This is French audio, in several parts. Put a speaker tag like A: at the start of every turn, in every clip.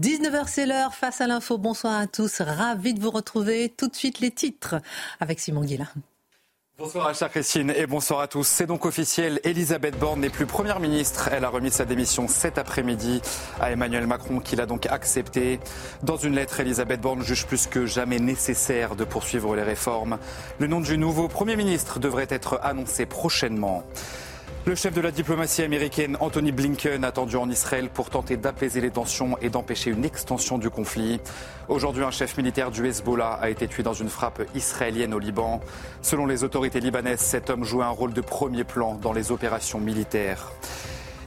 A: 19h, c'est l'heure. Face à l'info, bonsoir à tous. Ravi de vous retrouver. Tout de suite, les titres avec Simon Guillain.
B: Bonsoir chère Christine et bonsoir à tous. C'est donc officiel, Elisabeth Borne n'est plus Première ministre. Elle a remis sa démission cet après-midi à Emmanuel Macron qui l'a donc accepté. Dans une lettre, Elisabeth Borne juge plus que jamais nécessaire de poursuivre les réformes. Le nom du nouveau Premier ministre devrait être annoncé prochainement. Le chef de la diplomatie américaine, Anthony Blinken, attendu en Israël pour tenter d'apaiser les tensions et d'empêcher une extension du conflit. Aujourd'hui, un chef militaire du Hezbollah a été tué dans une frappe israélienne au Liban. Selon les autorités libanaises, cet homme jouait un rôle de premier plan dans les opérations militaires.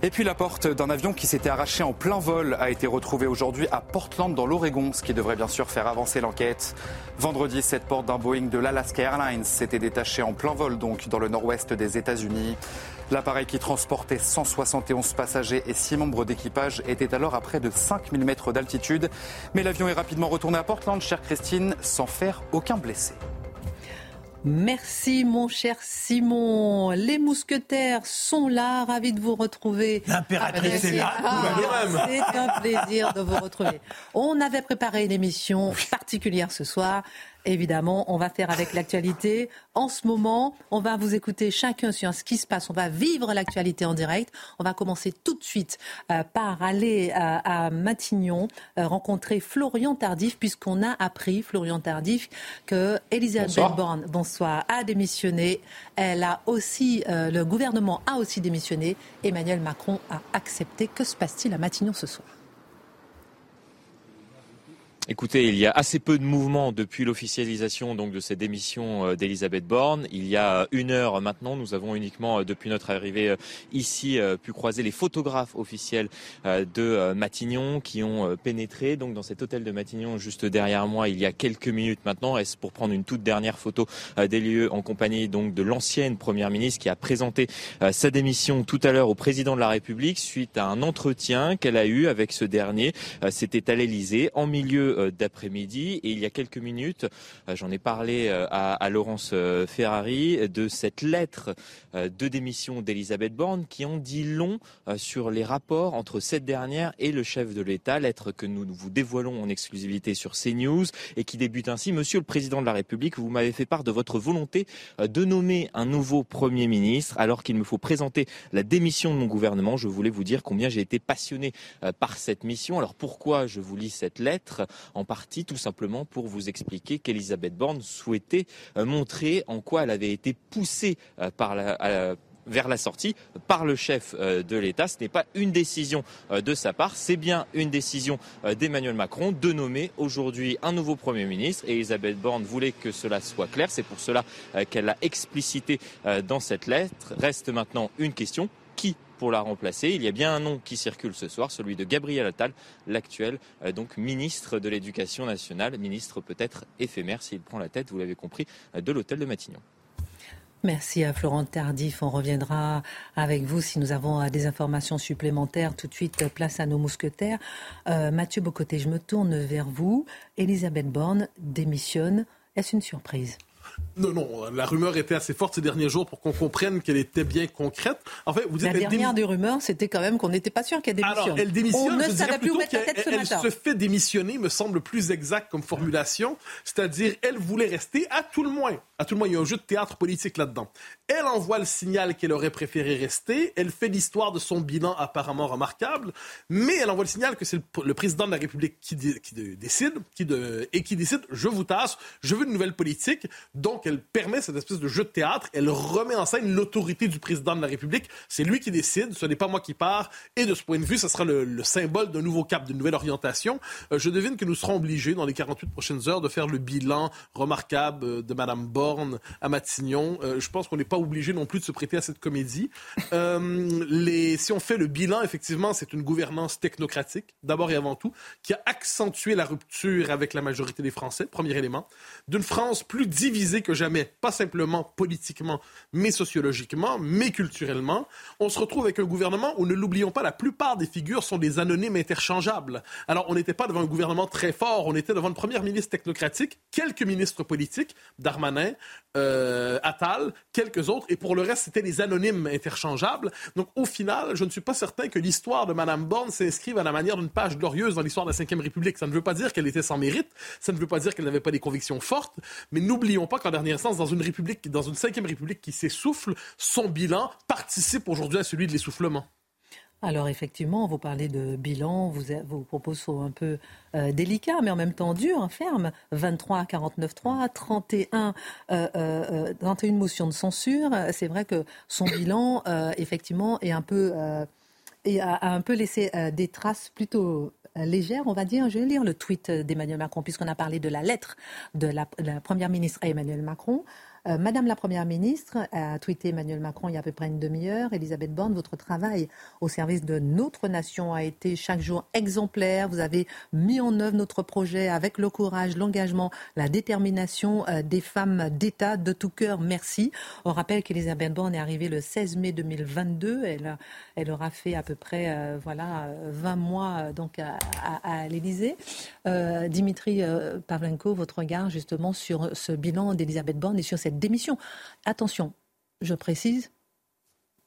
B: Et puis la porte d'un avion qui s'était arraché en plein vol a été retrouvée aujourd'hui à Portland dans l'Oregon, ce qui devrait bien sûr faire avancer l'enquête. Vendredi, cette porte d'un Boeing de l'Alaska Airlines s'était détachée en plein vol donc dans le nord-ouest des États-Unis. L'appareil qui transportait 171 passagers et 6 membres d'équipage était alors à près de 5000 mètres d'altitude. Mais l'avion est rapidement retourné à Portland, chère Christine, sans faire aucun blessé.
A: Merci mon cher Simon. Les mousquetaires sont là, ravis de vous retrouver.
C: L'impératrice est là,
A: ah, C'est un plaisir de vous retrouver. On avait préparé une émission particulière ce soir. Évidemment, on va faire avec l'actualité. En ce moment, on va vous écouter chacun sur ce qui se passe. On va vivre l'actualité en direct. On va commencer tout de suite euh, par aller euh, à Matignon euh, rencontrer Florian Tardif, puisqu'on a appris, Florian Tardif, que Elisabeth Borne, bonsoir, a démissionné. Elle a aussi, le gouvernement a aussi démissionné. Emmanuel Macron a accepté. Que se passe-t-il à Matignon ce soir?
D: Écoutez, il y a assez peu de mouvements depuis l'officialisation donc de cette démission euh, d'Elisabeth Borne. Il y a une heure maintenant, nous avons uniquement euh, depuis notre arrivée euh, ici pu croiser les photographes officiels de Matignon qui ont pénétré donc dans cet hôtel de Matignon juste derrière moi il y a quelques minutes maintenant. Est-ce pour prendre une toute dernière photo des lieux en compagnie donc de l'ancienne première ministre qui a présenté sa démission tout à l'heure au président de la République suite à un entretien qu'elle a eu avec ce dernier. C'était à l'Elysée en milieu euh, d'après-midi. Et il y a quelques minutes, euh, j'en ai parlé euh, à, Laurence Ferrari de cette lettre de démission d'Elisabeth Borne qui en dit long sur les rapports entre cette dernière et le chef de l'État. Lettre que nous vous dévoilons en exclusivité sur CNews et qui débute ainsi. Monsieur le Président de la République, vous m'avez fait part de votre volonté de nommer un nouveau Premier ministre alors qu'il me faut présenter la démission de mon gouvernement. Je voulais vous dire combien j'ai été passionné par cette mission. Alors pourquoi je vous lis cette lettre? En partie tout simplement pour vous expliquer qu'Elisabeth Borne souhaitait euh, montrer en quoi elle avait été poussée euh, vers la sortie par le chef euh, de l'État. Ce n'est pas une décision de sa part, c'est bien une décision d'Emmanuel Macron de nommer aujourd'hui un nouveau Premier ministre. Et Elisabeth Borne voulait que cela soit clair. C'est pour cela qu'elle l'a explicité dans cette lettre. Reste maintenant une question. Qui pour la remplacer. Il y a bien un nom qui circule ce soir, celui de Gabriel Attal, l'actuel euh, donc ministre de l'Éducation nationale, ministre peut-être éphémère s'il prend la tête, vous l'avez compris, euh, de l'hôtel de Matignon.
A: Merci à Florent Tardif. On reviendra avec vous si nous avons euh, des informations supplémentaires. Tout de suite, place à nos mousquetaires. Mathieu Bocoté, je me tourne vers vous. Elisabeth Borne démissionne. Est-ce une surprise?
C: Non, non, la rumeur était assez forte ces derniers jours pour qu'on comprenne qu'elle était bien concrète.
A: En fait, vous la dernière des rumeurs, c'était quand même qu'on n'était pas sûr qu'elle démissionne.
C: Alors, elle démissionne, On ne savait plus où mettre la tête ce Elle se fait démissionner, me semble plus exact comme formulation. C'est-à-dire, elle voulait rester à tout le moins. Tout le moins, il y a un jeu de théâtre politique là-dedans. Elle envoie le signal qu'elle aurait préféré rester. Elle fait l'histoire de son bilan apparemment remarquable. Mais elle envoie le signal que c'est le, président de la République qui, décide et qui décide, je vous tasse, je veux une nouvelle politique. Donc, elle permet cette espèce de jeu de théâtre. Elle remet en scène l'autorité du président de la République. C'est lui qui décide. Ce n'est pas moi qui pars. Et de ce point de vue, ce sera le, symbole d'un nouveau cap, d'une nouvelle orientation. Euh, je devine que nous serons obligés, dans les 48 prochaines heures, de faire le bilan remarquable de Mme Borne À Matignon. Euh, je pense qu'on n'est pas obligé non plus de se prêter à cette comédie. Euh, si on fait le bilan, effectivement, c'est une gouvernance technocratique, d'abord et avant tout, qui a accentué la rupture avec la majorité des Français, premier élément, d'une France plus divisée que jamais, pas simplement politiquement, mais sociologiquement, mais culturellement. On se retrouve avec un gouvernement où, ne l'oublions pas, la plupart des figures sont des anonymes interchangeables. Alors, on n'était pas devant un gouvernement très fort, on était devant une première ministre technocratique, quelques ministres politiques, Darmanin, euh, Attal, quelques autres, et pour le reste, c'était des anonymes interchangeables. Donc, au final, je ne suis pas certain que l'histoire de Mme Borne s'inscrive à la manière d'une page glorieuse dans l'histoire de la Ve République. Ça ne veut pas dire qu'elle était sans mérite, ça ne veut pas dire qu'elle n'avait pas des convictions fortes, mais n'oublions pas qu'en dernière instance, dans une République, dans une Ve République qui s'essouffle, son bilan participe aujourd'hui à celui de l'essoufflement.
A: Alors effectivement, vous parlez de bilan, vos propos sont un peu euh, délicats, mais en même temps durs, hein, fermes. 23 à 49.3, 31, euh, euh, 31 motions de censure. C'est vrai que son bilan, euh, effectivement, et a, un peu laissé des traces plutôt légères, on va dire. Je vais lire le tweet d'Emmanuel Macron, puisqu'on a parlé de la lettre de la, de la Première ministre à Emmanuel Macron. Euh, Madame la Première ministre a tweeté Emmanuel Macron il y a à peu près une demi-heure. Elisabeth Borne, votre travail au service de notre nation a été chaque jour exemplaire. Vous avez mis en œuvre notre projet avec le courage, l'engagement, la détermination euh, des femmes d'État de tout cœur. Merci. On rappelle qu'Elisabeth Borne est arrivée le 16 mai 2022. Elle, aura fait à peu près euh, voilà 20 mois donc à, à, l'Élysée. Dimitri Pavlenko, votre regard justement sur ce bilan d'Elisabeth Borne et sur cette démission. Attention, je précise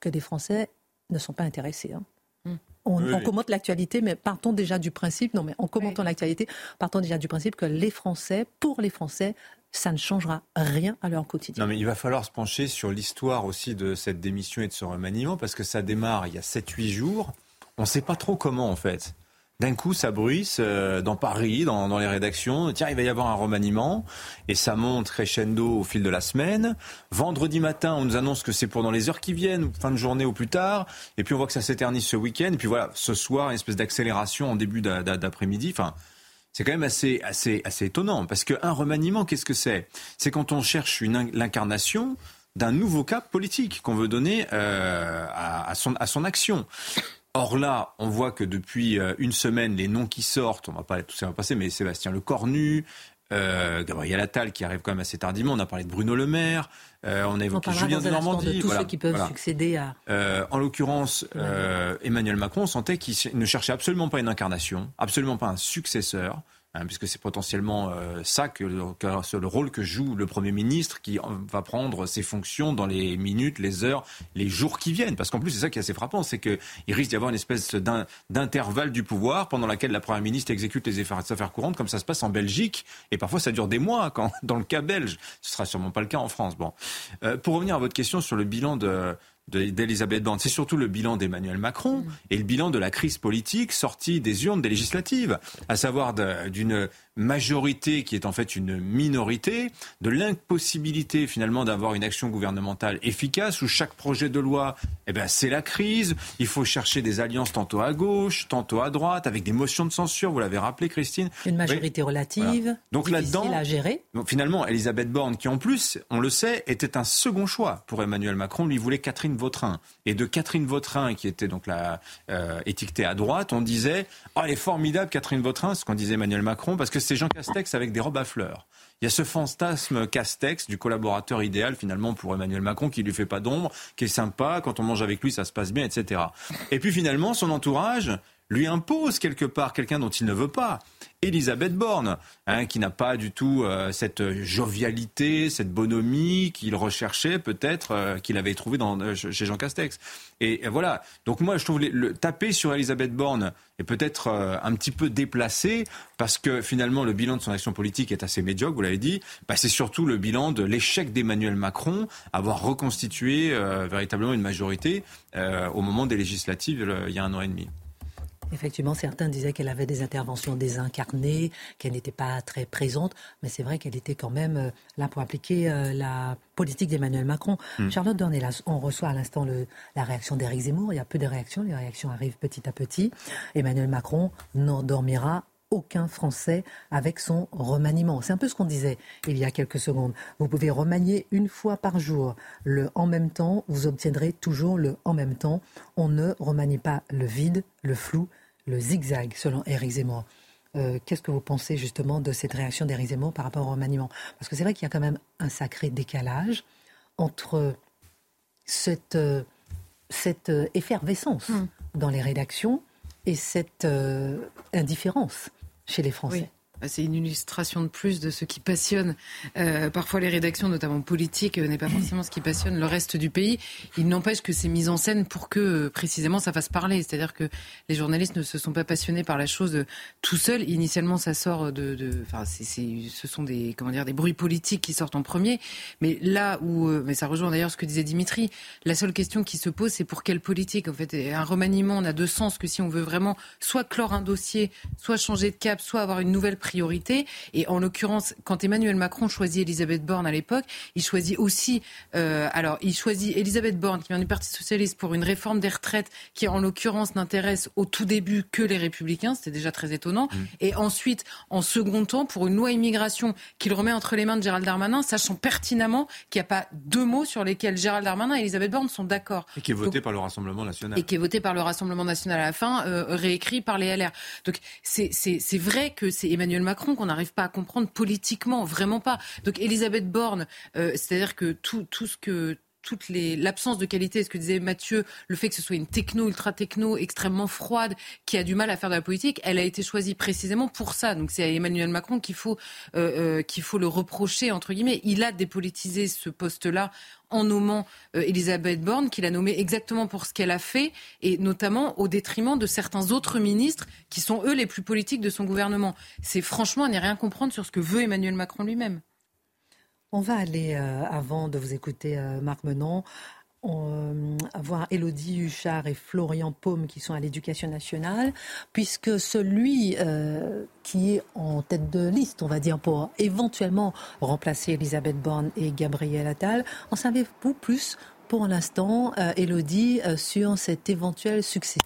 A: que les Français ne sont pas intéressés. Hein. Hmm. On, commente l'actualité, mais partons déjà du principe, non mais en commentant l'actualité, partons déjà du principe que les Français, pour les Français, ça ne changera rien à leur quotidien.
E: Non, mais il va falloir se pencher sur l'histoire aussi de cette démission et de ce remaniement, parce que ça démarre il y a 7-8 jours. On ne sait pas trop comment, en fait. D'un coup, ça bruisse euh, dans Paris, dans, les rédactions. Tiens, il va y avoir un remaniement. Et ça monte crescendo au fil de la semaine. Vendredi matin, on nous annonce que c'est pour dans les heures qui viennent, fin de journée ou plus tard. Et puis on voit que ça s'éternise ce week-end. Et puis voilà, ce soir, une espèce d'accélération en début d'après-midi. Enfin, c'est quand même assez, assez, assez étonnant. Parce qu'un remaniement, qu'est-ce que c'est? C'est quand on cherche l'incarnation d'un nouveau cap politique qu'on veut donner euh, à, son, à son action. Or là, on voit que depuis euh, une semaine, les noms qui sortent, on va pas tout ça va passer, mais Sébastien Lecornu, euh, Gabriel Attal qui arrive quand même assez tardivement. On a parlé de Bruno Le Maire, euh, on a évoqué Julien de Normandie.
A: De tous ceux qui peuvent succéder à.
E: Euh, en l'occurrence, Emmanuel Macron sentait qu'il ne cherchait absolument pas une incarnation, absolument pas un successeur. Hein, puisque c'est potentiellement euh, ça que, le rôle que joue le Premier ministre qui va prendre ses fonctions dans les minutes, les heures, les jours qui viennent. Parce qu'en plus, c'est ça qui est assez frappant, c'est qu'il risque d'y avoir une espèce d'intervalle du pouvoir pendant laquelle la Première ministre exécute les affaires courantes, comme ça se passe en Belgique, et parfois ça dure des mois, quand, dans le cas belge. Ce sera sûrement pas le cas en France. Bon. Euh, pour revenir à votre question sur le bilan de d'Elisabeth Borne, c'est surtout le bilan d'Emmanuel Macron mm. et le bilan de la crise politique sortie des urnes des législatives, à savoir d'une majorité qui est en fait une minorité, de l'impossibilité finalement d'avoir une action gouvernementale efficace où chaque projet de loi, eh ben, c'est la crise. Il faut chercher des alliances tantôt à gauche, tantôt à droite, avec des motions de censure. Vous l'avez rappelé, Christine.
A: Une majorité relative. Donc là-dedans, à gérer.
E: Donc finalement, Elisabeth Borne, qui en plus, on le sait, était un second choix pour Emmanuel Macron, lui voulait Catherine Vautrin. Et de Catherine Vautrin, qui était donc la euh, étiquetée à droite, on disait, oh, elle est formidable Catherine Vautrin, ce qu'on disait Emmanuel Macron, parce que c'est Jean Castex avec des robes à fleurs. Il y a ce fantasme Castex du collaborateur idéal finalement pour Emmanuel Macron qui lui fait pas d'ombre, qui est sympa, quand on mange avec lui ça se passe bien, etc. Et puis finalement son entourage lui impose quelque part quelqu'un dont il ne veut pas. Elisabeth Borne, hein, qui n'a pas du tout euh, cette jovialité, cette bonhomie qu'il recherchait peut-être, euh, qu'il avait trouvé dans, euh, chez Jean Castex. Et, voilà. Donc moi, je trouve le taper sur Elisabeth Borne est peut-être un petit peu déplacé parce que finalement le bilan de son action politique est assez médiocre. Vous l'avez dit. Bah, c'est surtout le bilan de l'échec d'Emmanuel Macron avoir reconstitué véritablement une majorité au moment des législatives il y a un an et demi.
A: Effectivement, certains disaient qu'elle avait des interventions désincarnées, qu'elle n'était pas très présente, mais c'est vrai qu'elle était quand même euh, là pour appliquer euh, la politique d'Emmanuel Macron. Hmm. Charlotte Dornelas, on reçoit à l'instant la réaction d'Éric Zemmour. Il y a peu de réactions, les réactions arrivent petit à petit. Emmanuel Macron n'endormira aucun Français avec son remaniement. C'est un peu ce qu'on disait il y a quelques secondes. Vous pouvez remanier une fois par jour le en même temps, vous obtiendrez toujours le en même temps. On ne remanie pas le vide, le flou, le zigzag, selon Éric Zemmour. Euh, qu'est-ce que vous pensez justement de cette réaction d'Éric Zemmour par rapport au remaniement? Parce que c'est vrai qu'il y a quand même un sacré décalage entre cette, euh, cette euh, effervescence hmm. dans les rédactions et cette indifférence chez les Français.
F: C'est une illustration de plus de ce qui passionne euh, parfois les rédactions, notamment politiques, euh, n'est pas forcément ce qui passionne le reste du pays. Il n'empêche que c'est mis en scène pour que euh, précisément ça fasse parler. C'est-à-dire que les journalistes ne se sont pas passionnés par la chose tout seuls. Initialement, ça sort de, enfin, ce sont des comment dire des bruits politiques qui sortent en premier. Mais là où, mais ça rejoint d'ailleurs ce que disait Dimitri, la seule question qui se pose, c'est pour quelle politique En fait, un remaniement n'a de sens que si on veut vraiment soit clore un dossier, soit changer de cap, soit avoir une nouvelle priorité. Et en l'occurrence, quand Emmanuel Macron choisit Elisabeth Borne à l'époque, il choisit aussi, euh, alors il choisit Elisabeth Borne qui vient du Parti socialiste pour une réforme des retraites qui en l'occurrence n'intéresse au tout début que les Républicains, c'était déjà très étonnant. Mmh. Et ensuite, en second temps, pour une loi immigration qu'il remet entre les mains de Gérald Darmanin, sachant pertinemment qu'il n'y a pas deux mots sur lesquels Gérald Darmanin et Elisabeth Borne sont d'accord.
E: Et qui est voté par le Rassemblement national.
F: Et qui est voté par le Rassemblement national à la fin, euh, réécrit par les LR. Donc c'est vrai que c'est Emmanuel Macron qu'on n'arrive pas à comprendre politiquement, vraiment pas. Donc Elisabeth Borne, euh, c'est-à-dire que tout, tout ce que toute l'absence de qualité, ce que disait Mathieu, le fait que ce soit une techno, ultra techno, extrêmement froide, qui a du mal à faire de la politique, elle a été choisie précisément pour ça. Donc c'est à Emmanuel Macron qu'il faut, euh, euh, qu'il faut le reprocher, entre guillemets. Il a dépolitisé ce poste-là en nommant euh, Elisabeth Borne, qu'il a nommée exactement pour ce qu'elle a fait, et notamment au détriment de certains autres ministres qui sont eux les plus politiques de son gouvernement. C'est franchement à n'y rien comprendre sur ce que veut Emmanuel Macron lui-même.
A: On va aller, euh, avant de vous écouter, euh, Marc Menon, euh, voir Elodie Huchard et Florian Paume qui sont à l'éducation nationale, puisque celui qui est en tête de liste, on va dire, pour éventuellement remplacer Elisabeth Borne et Gabriel Attal, en savez-vous plus pour l'instant, Elodie, sur cet éventuel succès?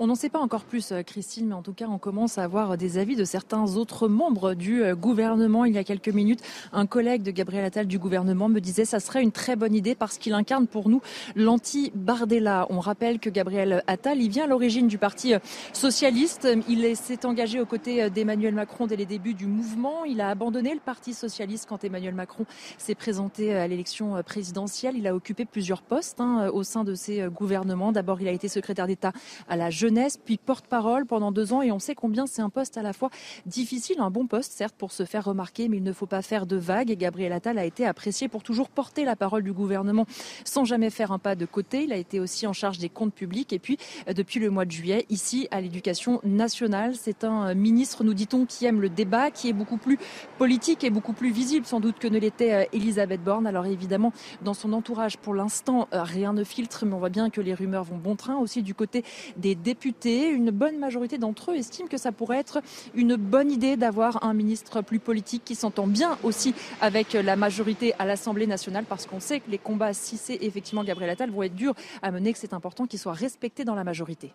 G: On n'en sait pas encore plus, euh, Christine, mais en tout cas, on commence à avoir des avis de certains autres membres du euh, gouvernement. Il y a quelques minutes, un collègue de Gabriel Attal du gouvernement me disait que ça serait une très bonne idée parce qu'il incarne pour nous l'anti-Bardella. On rappelle que Gabriel Attal, il vient à l'origine du Parti euh, socialiste. Il s'est engagé aux côtés d'Emmanuel Macron dès les débuts du mouvement. Il a abandonné le Parti socialiste quand Emmanuel Macron s'est présenté à l'élection présidentielle. Il a occupé plusieurs postes hein, au sein de ses gouvernements. D'abord, il a été secrétaire d'État à la jeunesse puis porte-parole pendant deux ans. Et on sait combien c'est un poste à la fois difficile, un bon poste certes pour se faire remarquer, mais il ne faut pas faire de vagues. Et Gabriel Attal a été apprécié pour toujours porter la parole du gouvernement sans jamais faire un pas de côté. Il a été aussi en charge des comptes publics. Et puis, euh, depuis le mois de juillet, ici à l'éducation nationale, c'est un euh, ministre, nous dit-on, qui aime le débat, qui est beaucoup plus politique et beaucoup plus visible sans doute que ne l'était euh, Elisabeth Borne. Alors évidemment, dans son entourage, pour l'instant, rien ne filtre, mais on voit bien que les rumeurs vont bon train aussi du côté des députés une bonne majorité d'entre eux estiment que ça pourrait être une bonne idée d'avoir un ministre plus politique qui s'entend bien aussi avec la majorité à l'Assemblée nationale parce qu'on sait que les combats, si c'est effectivement Gabriel Attal, vont être durs à mener, que c'est important qu'il soit respecté dans la majorité.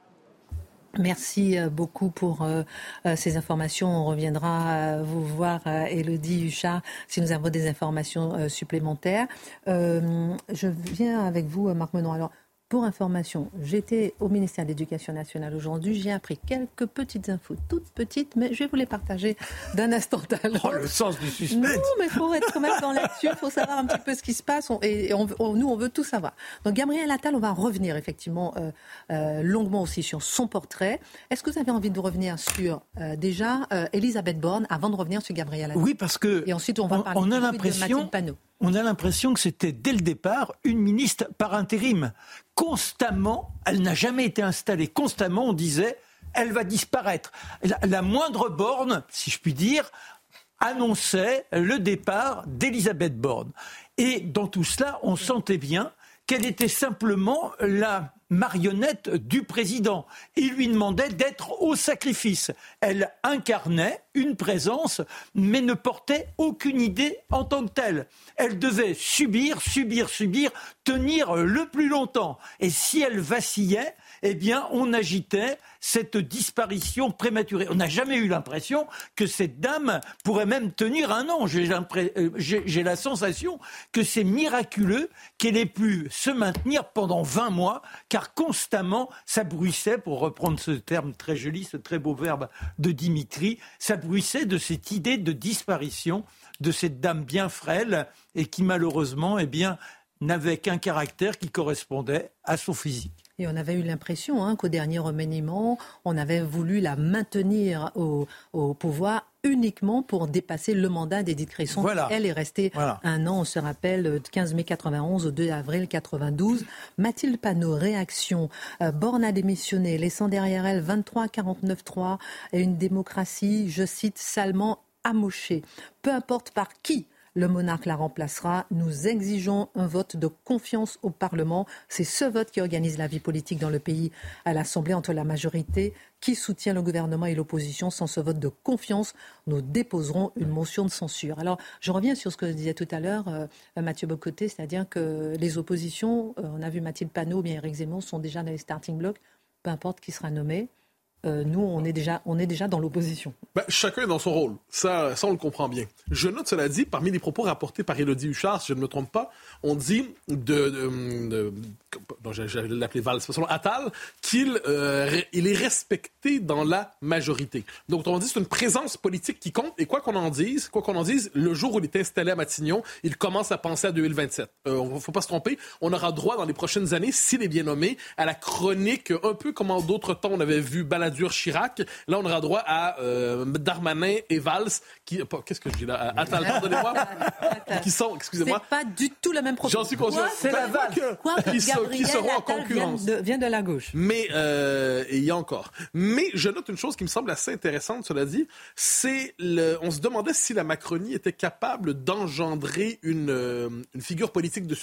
A: Merci euh, beaucoup pour euh, euh, ces informations. On reviendra vous voir, Elodie Huchard, si nous avons des informations supplémentaires. je viens avec vous, Marc Menon. Alors, pour information, j'étais au ministère de l'Éducation nationale aujourd'hui. J'ai appris quelques petites infos, toutes petites, mais je vais vous les partager d'un instant à l'autre.
E: Oh, le sens du suspense
A: Non, mais il faut être quand même dans l'actu, il faut savoir un petit peu ce qui se passe. et nous, on veut tout savoir. Donc, Gabriel Attal, on va revenir effectivement euh, euh, longuement aussi sur son portrait. Est-ce que vous avez envie de revenir sur, euh, déjà, Elisabeth Borne, avant de revenir sur Gabriel Attal?
H: Oui, parce que.
A: Et ensuite, on va parler
H: on a l'impression on a l'impression que c'était dès le départ une ministre par intérim. Constamment, elle n'a jamais été installée. Constamment, on disait, elle va disparaître. La, moindre borne, si je puis dire, annonçait le départ d'Elisabeth Borne. Et dans tout cela, on sentait bien qu'elle était simplement la marionnette du président. Il lui demandait d'être au sacrifice. Elle incarnait une présence, mais ne portait aucune idée en tant que telle. Elle devait subir, subir, subir, tenir le plus longtemps. Et si elle vacillait, eh bien, on agitait cette disparition prématurée. On n'a jamais eu l'impression que cette dame pourrait même tenir un an. J'ai euh, la sensation que c'est miraculeux qu'elle ait pu se maintenir pendant 20 mois, car constamment, ça bruissait, pour reprendre ce terme très joli, ce très beau verbe de Dimitri, ça bruissait de cette idée de disparition de cette dame bien frêle et qui malheureusement, eh bien, n'avait qu'un caractère qui correspondait à son physique.
A: Et on avait eu l'impression hein, qu'au dernier remaniement, on avait voulu la maintenir au, pouvoir uniquement pour dépasser le mandat d'Edith Cresson. Elle est restée un an, on se rappelle, de 15 mai 91 au 2 avril 92. Mathilde Panot, réaction. Euh, Borne a démissionné, laissant derrière elle 23 49 3 et une démocratie, je cite, salement amochée. Peu importe par qui le monarque la remplacera. Nous exigeons un vote de confiance au Parlement. C'est ce vote qui organise la vie politique dans le pays à l'Assemblée entre la majorité qui soutient le gouvernement et l'opposition. Sans ce vote de confiance, nous déposerons une motion de censure. Alors, je reviens sur ce que disait tout à l'heure euh, Mathieu Bocoté, c'est-à-dire que les oppositions, euh, on a vu Mathilde Panot ou bien Éric Zemmour, sont déjà dans les starting blocks, peu importe qui sera nommé. Euh, nous, on est déjà, on est déjà dans l'opposition.
C: Ben, chacun est dans son rôle. Ça, ça, on le comprend bien. Je note, cela dit, parmi les propos rapportés par Élodie Huchard, si je ne me trompe pas, on dit de, de, j'allais l'appeler Val, selon Attal, qu'il euh, il est respecté dans la majorité. Donc, on dit c'est une présence politique qui compte. Et quoi qu'on en dise, quoi qu'on en dise, le jour où il est installé à Matignon, il commence à penser à 2027. Il ne faut pas se tromper. On aura droit dans les prochaines années, s'il est bien nommé, à la chronique, un peu comme en d'autres temps on avait vu Balladur-Chirac. Là, on aura droit à euh, Darmanin et Valls, qui, qu'est-ce que je dis là, Attal, pardonnez-moi, qui sont, excusez-moi.
A: C'est pas du tout la même proposition.
C: J'en suis conscient.
A: C'est la
C: Quoi qui seront en concurrence.
A: Vient de, la gauche.
C: Mais euh, il y a encore. Mais je note une chose qui me semble assez intéressante, cela dit, c'est le, on se demandait si la Macronie était capable d'engendrer une, euh, une figure politique de,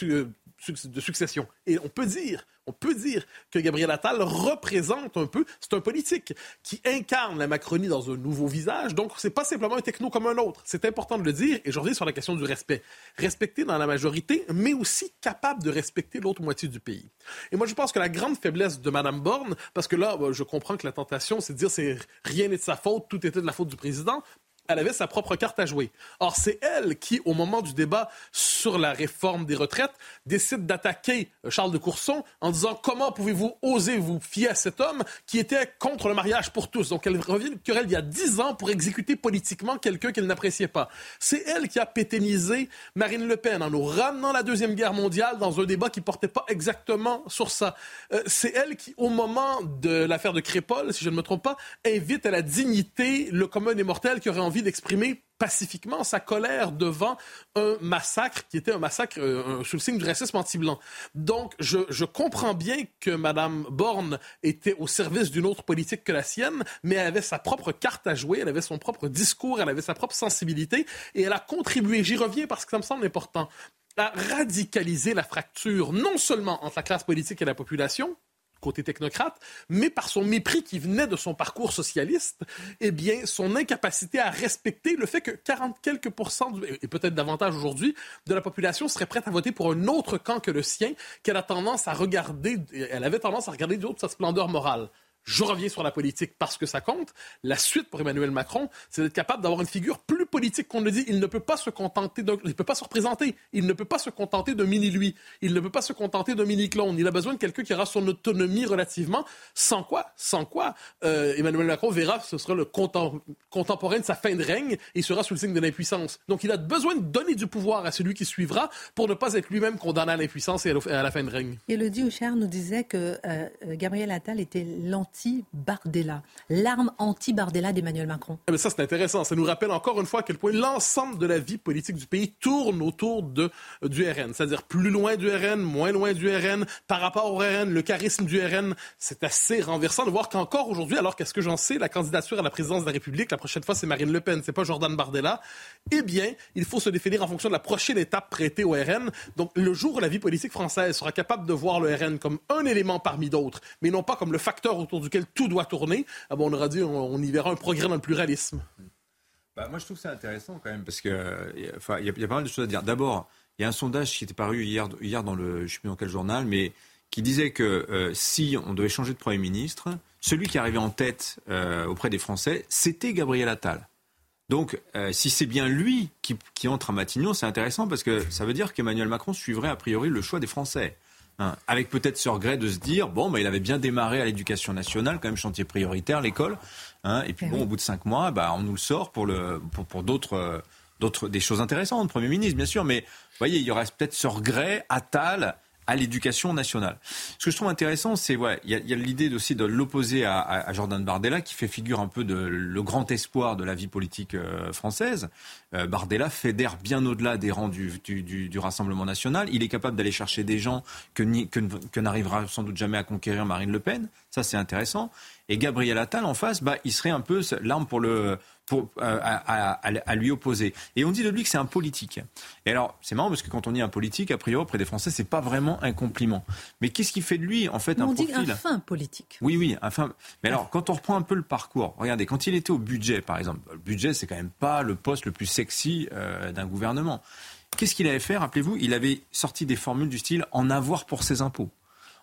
C: de succession. Et on peut dire, on peut dire que Gabriel Attal représente un peu, c'est un politique qui incarne la Macronie dans un nouveau visage. Donc, c'est pas simplement un techno comme un autre. C'est important de le dire. Et je reviens sur la question du respect. Respecté dans la majorité, mais aussi capable de respecter l'autre moitié du pays. Et moi, je pense que la grande faiblesse de Mme Borne, parce que là, je comprends que la tentation, c'est de dire c'est rien n'est de sa faute, tout était de la faute du président elle avait sa propre carte à jouer. Or, c'est elle qui, au moment du débat sur la réforme des retraites, décide d'attaquer euh, Charles de Courson en disant comment pouvez-vous oser vous fier à cet homme qui était contre le mariage pour tous? Donc, elle revient une querelle il y a dix ans pour exécuter politiquement quelqu'un qu'elle n'appréciait pas. C'est elle qui a pétennisé Marine Le Pen en nous ramenant la Deuxième Guerre mondiale dans un débat qui portait pas exactement sur ça. Euh, c'est elle qui, au moment de l'affaire de Crépol, si je ne me trompe pas, invite à la dignité le commun des mortels qui aurait envie d'exprimer pacifiquement sa colère devant un massacre qui était un massacre sous le signe du racisme anti-blanc. Donc, je, je, comprends bien que Mme Borne était au service d'une autre politique que la sienne, mais elle avait sa propre carte à jouer, elle avait son propre discours, elle avait sa propre sensibilité, et elle a contribué, j'y reviens parce que ça me semble important, à radicaliser la fracture, non seulement entre la classe politique et la population, côté technocrate, mais par son mépris qui venait de son parcours socialiste, eh bien, son incapacité à respecter le fait que 40 quelques pourcents, et peut-être davantage aujourd'hui, de la population serait prête à voter pour un autre camp que le sien, qu'elle a tendance à regarder, elle avait tendance à regarder du haut de sa splendeur morale je reviens sur la politique parce que ça compte. La suite pour Emmanuel Macron, c'est d'être capable d'avoir une figure plus politique qu'on le dit. Il ne peut pas se contenter d'un, il peut pas se représenter. Il ne peut pas se contenter d'un mini lui. Il ne peut pas se contenter d'un mini clone. Il a besoin de quelqu'un qui aura son autonomie relativement. Sans quoi, sans quoi, euh, Emmanuel Macron verra ce sera le contemporain de sa fin de règne et sera sous le signe de l'impuissance. Donc il a besoin de donner du pouvoir à celui qui suivra pour ne pas être lui-même condamné à l'impuissance et à la fin de règne.
A: Elodie Houchard nous disait que euh, Gabriel Attal était lent anti-Bardella, l'arme anti-Bardella d'Emmanuel Macron.
C: Mais eh ça, c'est intéressant. Ça nous rappelle encore une fois à quel point l'ensemble de la vie politique du pays tourne autour de, du RN. C'est-à-dire plus loin du RN, moins loin du RN. Par rapport au RN, le charisme du RN, c'est assez renversant de voir qu'encore aujourd'hui, alors qu'est-ce que j'en sais, la candidature à la présidence de la République, la prochaine fois, c'est Marine Le Pen, c'est pas Jordan Bardella. Eh bien, il faut se définir en fonction de la prochaine étape prêtée au RN. Donc, le jour où la vie politique française sera capable de voir le RN comme un élément parmi d'autres, mais non pas comme le facteur autour duquel tout doit tourner, ah bon, on aura dit, on, y verra un progrès dans le pluralisme.
E: Bah, moi, je trouve ça intéressant quand même, parce qu'il enfin, y, a, pas mal de choses à dire. D'abord, il y a un sondage qui était paru hier, dans le, je ne sais plus dans quel journal, mais qui disait que euh, si on devait changer de Premier ministre, celui qui arrivait en tête euh, auprès des Français, c'était Gabriel Attal. Donc, euh, si c'est bien lui qui, qui, entre à Matignon, c'est intéressant parce que ça veut dire qu'Emmanuel Macron suivrait a priori le choix des Français. Hein, avec peut-être ce regret de se dire, bon, bah, il avait bien démarré à l'éducation nationale, quand même chantier prioritaire, l'école. Hein, et puis eh bon, au bout de cinq mois, bah, on nous le sort pour, le, pour, pour d'autres, d'autres, des choses intéressantes, Premier ministre, bien sûr. Mais vous voyez, il y aurait peut-être ce regret, Attal, à l'éducation nationale. Ce que je trouve intéressant, c'est ouais, il y a, l'idée aussi de l'opposer à, Jordan Bardella, qui fait figure un peu de le grand espoir de la vie politique euh, française. Euh, Bardella fédère bien au-delà des rangs du, du, Rassemblement national. Il est capable d'aller chercher des gens que, que, que n'arrivera sans doute jamais à conquérir Marine Le Pen. Ça, c'est intéressant. Et Gabriel Attal, en face, bah, il serait un peu l'arme pour le, pour, euh, à, lui opposer. Et on dit de lui que c'est un politique. Et alors, c'est marrant parce que quand on dit un politique, a priori, auprès des Français, c'est pas vraiment un compliment. Mais qu'est-ce qui fait de lui, en fait, un profil
A: On dit un fin politique.
E: Oui, oui, un fin. Mais alors, quand on reprend un peu le parcours, regardez, quand il était au budget, par exemple, le budget, c'est quand même pas le poste le plus sexy euh, d'un gouvernement. Qu'est-ce qu'il avait fait Rappelez-vous, il avait sorti des formules du style en avoir pour ses impôts.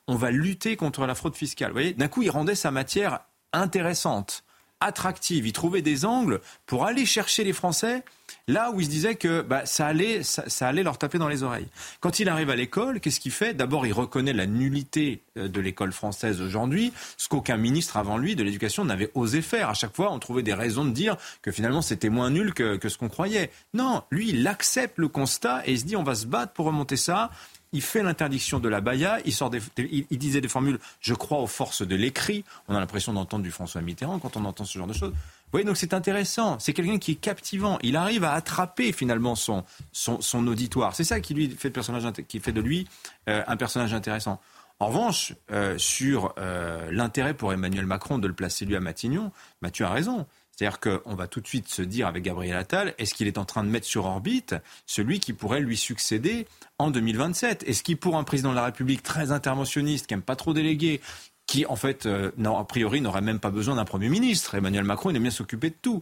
E: On va lutter contre la fraude fiscale. Vous voyez, d'un coup, il rendait sa matière intéressante attractive. Il trouvait des angles pour aller chercher les Français là où il se disait que bah, ça, allait, ça, allait leur taper dans les oreilles. Quand il arrive à l'école, qu'est-ce qu'il fait? D'abord, il reconnaît la nullité euh, de l'école française aujourd'hui, ce qu'aucun ministre avant lui de l'éducation n'avait osé faire. À chaque fois, on trouvait des raisons de dire que finalement c'était moins nul que, que ce qu'on croyait. Non, lui, il accepte le constat et il se dit on va se battre pour remonter ça il fait l'interdiction de la baya, il, sort il, disait des formules, je crois aux forces de l'écrit. On a l'impression d'entendre du François Mitterrand quand on entend ce genre de choses. Vous voyez, donc c'est intéressant. C'est quelqu'un qui est captivant. Il arrive à attraper finalement son, son, auditoire. C'est ça qui lui fait, le personnage, qui fait de lui euh, un personnage intéressant. En revanche, euh, sur euh, l'intérêt pour Emmanuel Macron de le placer lui à Matignon, Mathieu a raison. C'est-à-dire qu'on va tout de suite se dire avec Gabriel Attal, est-ce qu'il est en train de mettre sur orbite celui qui pourrait lui succéder en 2027 Est-ce qu'il, pour un président de la République très interventionniste, qui n'aime pas trop déléguer, qui en fait, euh, a priori, n'aurait même pas besoin d'un Premier ministre? Emmanuel Macron, il aime bien s'occuper de tout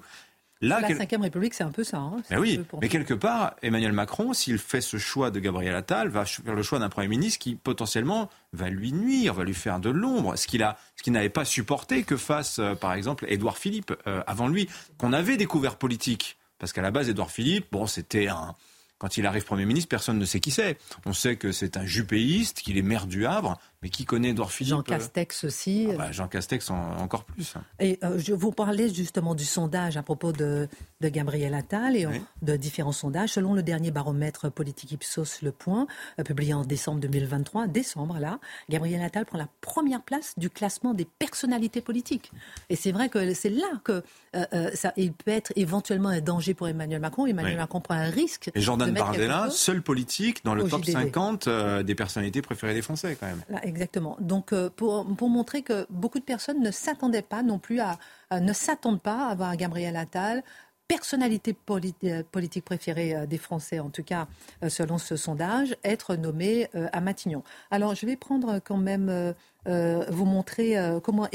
A: la Ve République, c'est un peu ça. Hein,
E: mais oui, mais quelque part, Emmanuel Macron, s'il fait ce choix de Gabriel Attal, va faire le choix d'un Premier ministre qui potentiellement va lui nuire, va lui faire de l'ombre, ce qu'il a, ce qu'il n'avait pas supporté que fasse, euh, par exemple, Édouard Philippe euh, avant lui, qu'on avait découvert politique. Parce qu'à la base, Édouard Philippe, bon, c'était un, quand il arrive Premier ministre, personne ne sait qui c'est. On sait que c'est un jupéiste, qu'il est maire du Havre, mais qui connaît Edouard Philippe
A: Jean Castex aussi.
E: Ah bah, Jean Castex encore plus.
A: Et euh, je vous parlais justement du sondage à propos de, de Gabriel Attal et de différents sondages. Selon le dernier baromètre politique Ipsos Le Point, euh, publié en décembre 2023, décembre là, Gabriel Attal prend la première place du classement des personnalités politiques. Et c'est vrai que c'est là que euh, ça, il peut être éventuellement un danger pour Emmanuel Macron. Emmanuel Macron prend un risque.
E: Et Jordan Bardella, seul politique dans le top 50 des personnalités préférées des Français quand même
A: exactement. Donc, euh, pour, pour, montrer que beaucoup de personnes ne s'attendaient pas non plus à, ne s'attendent pas à voir Gabriel Attal, personnalité euh, politique préférée euh, des Français, en tout cas selon ce sondage, être nommé à Matignon. Alors, je vais prendre quand même, vous montrer comment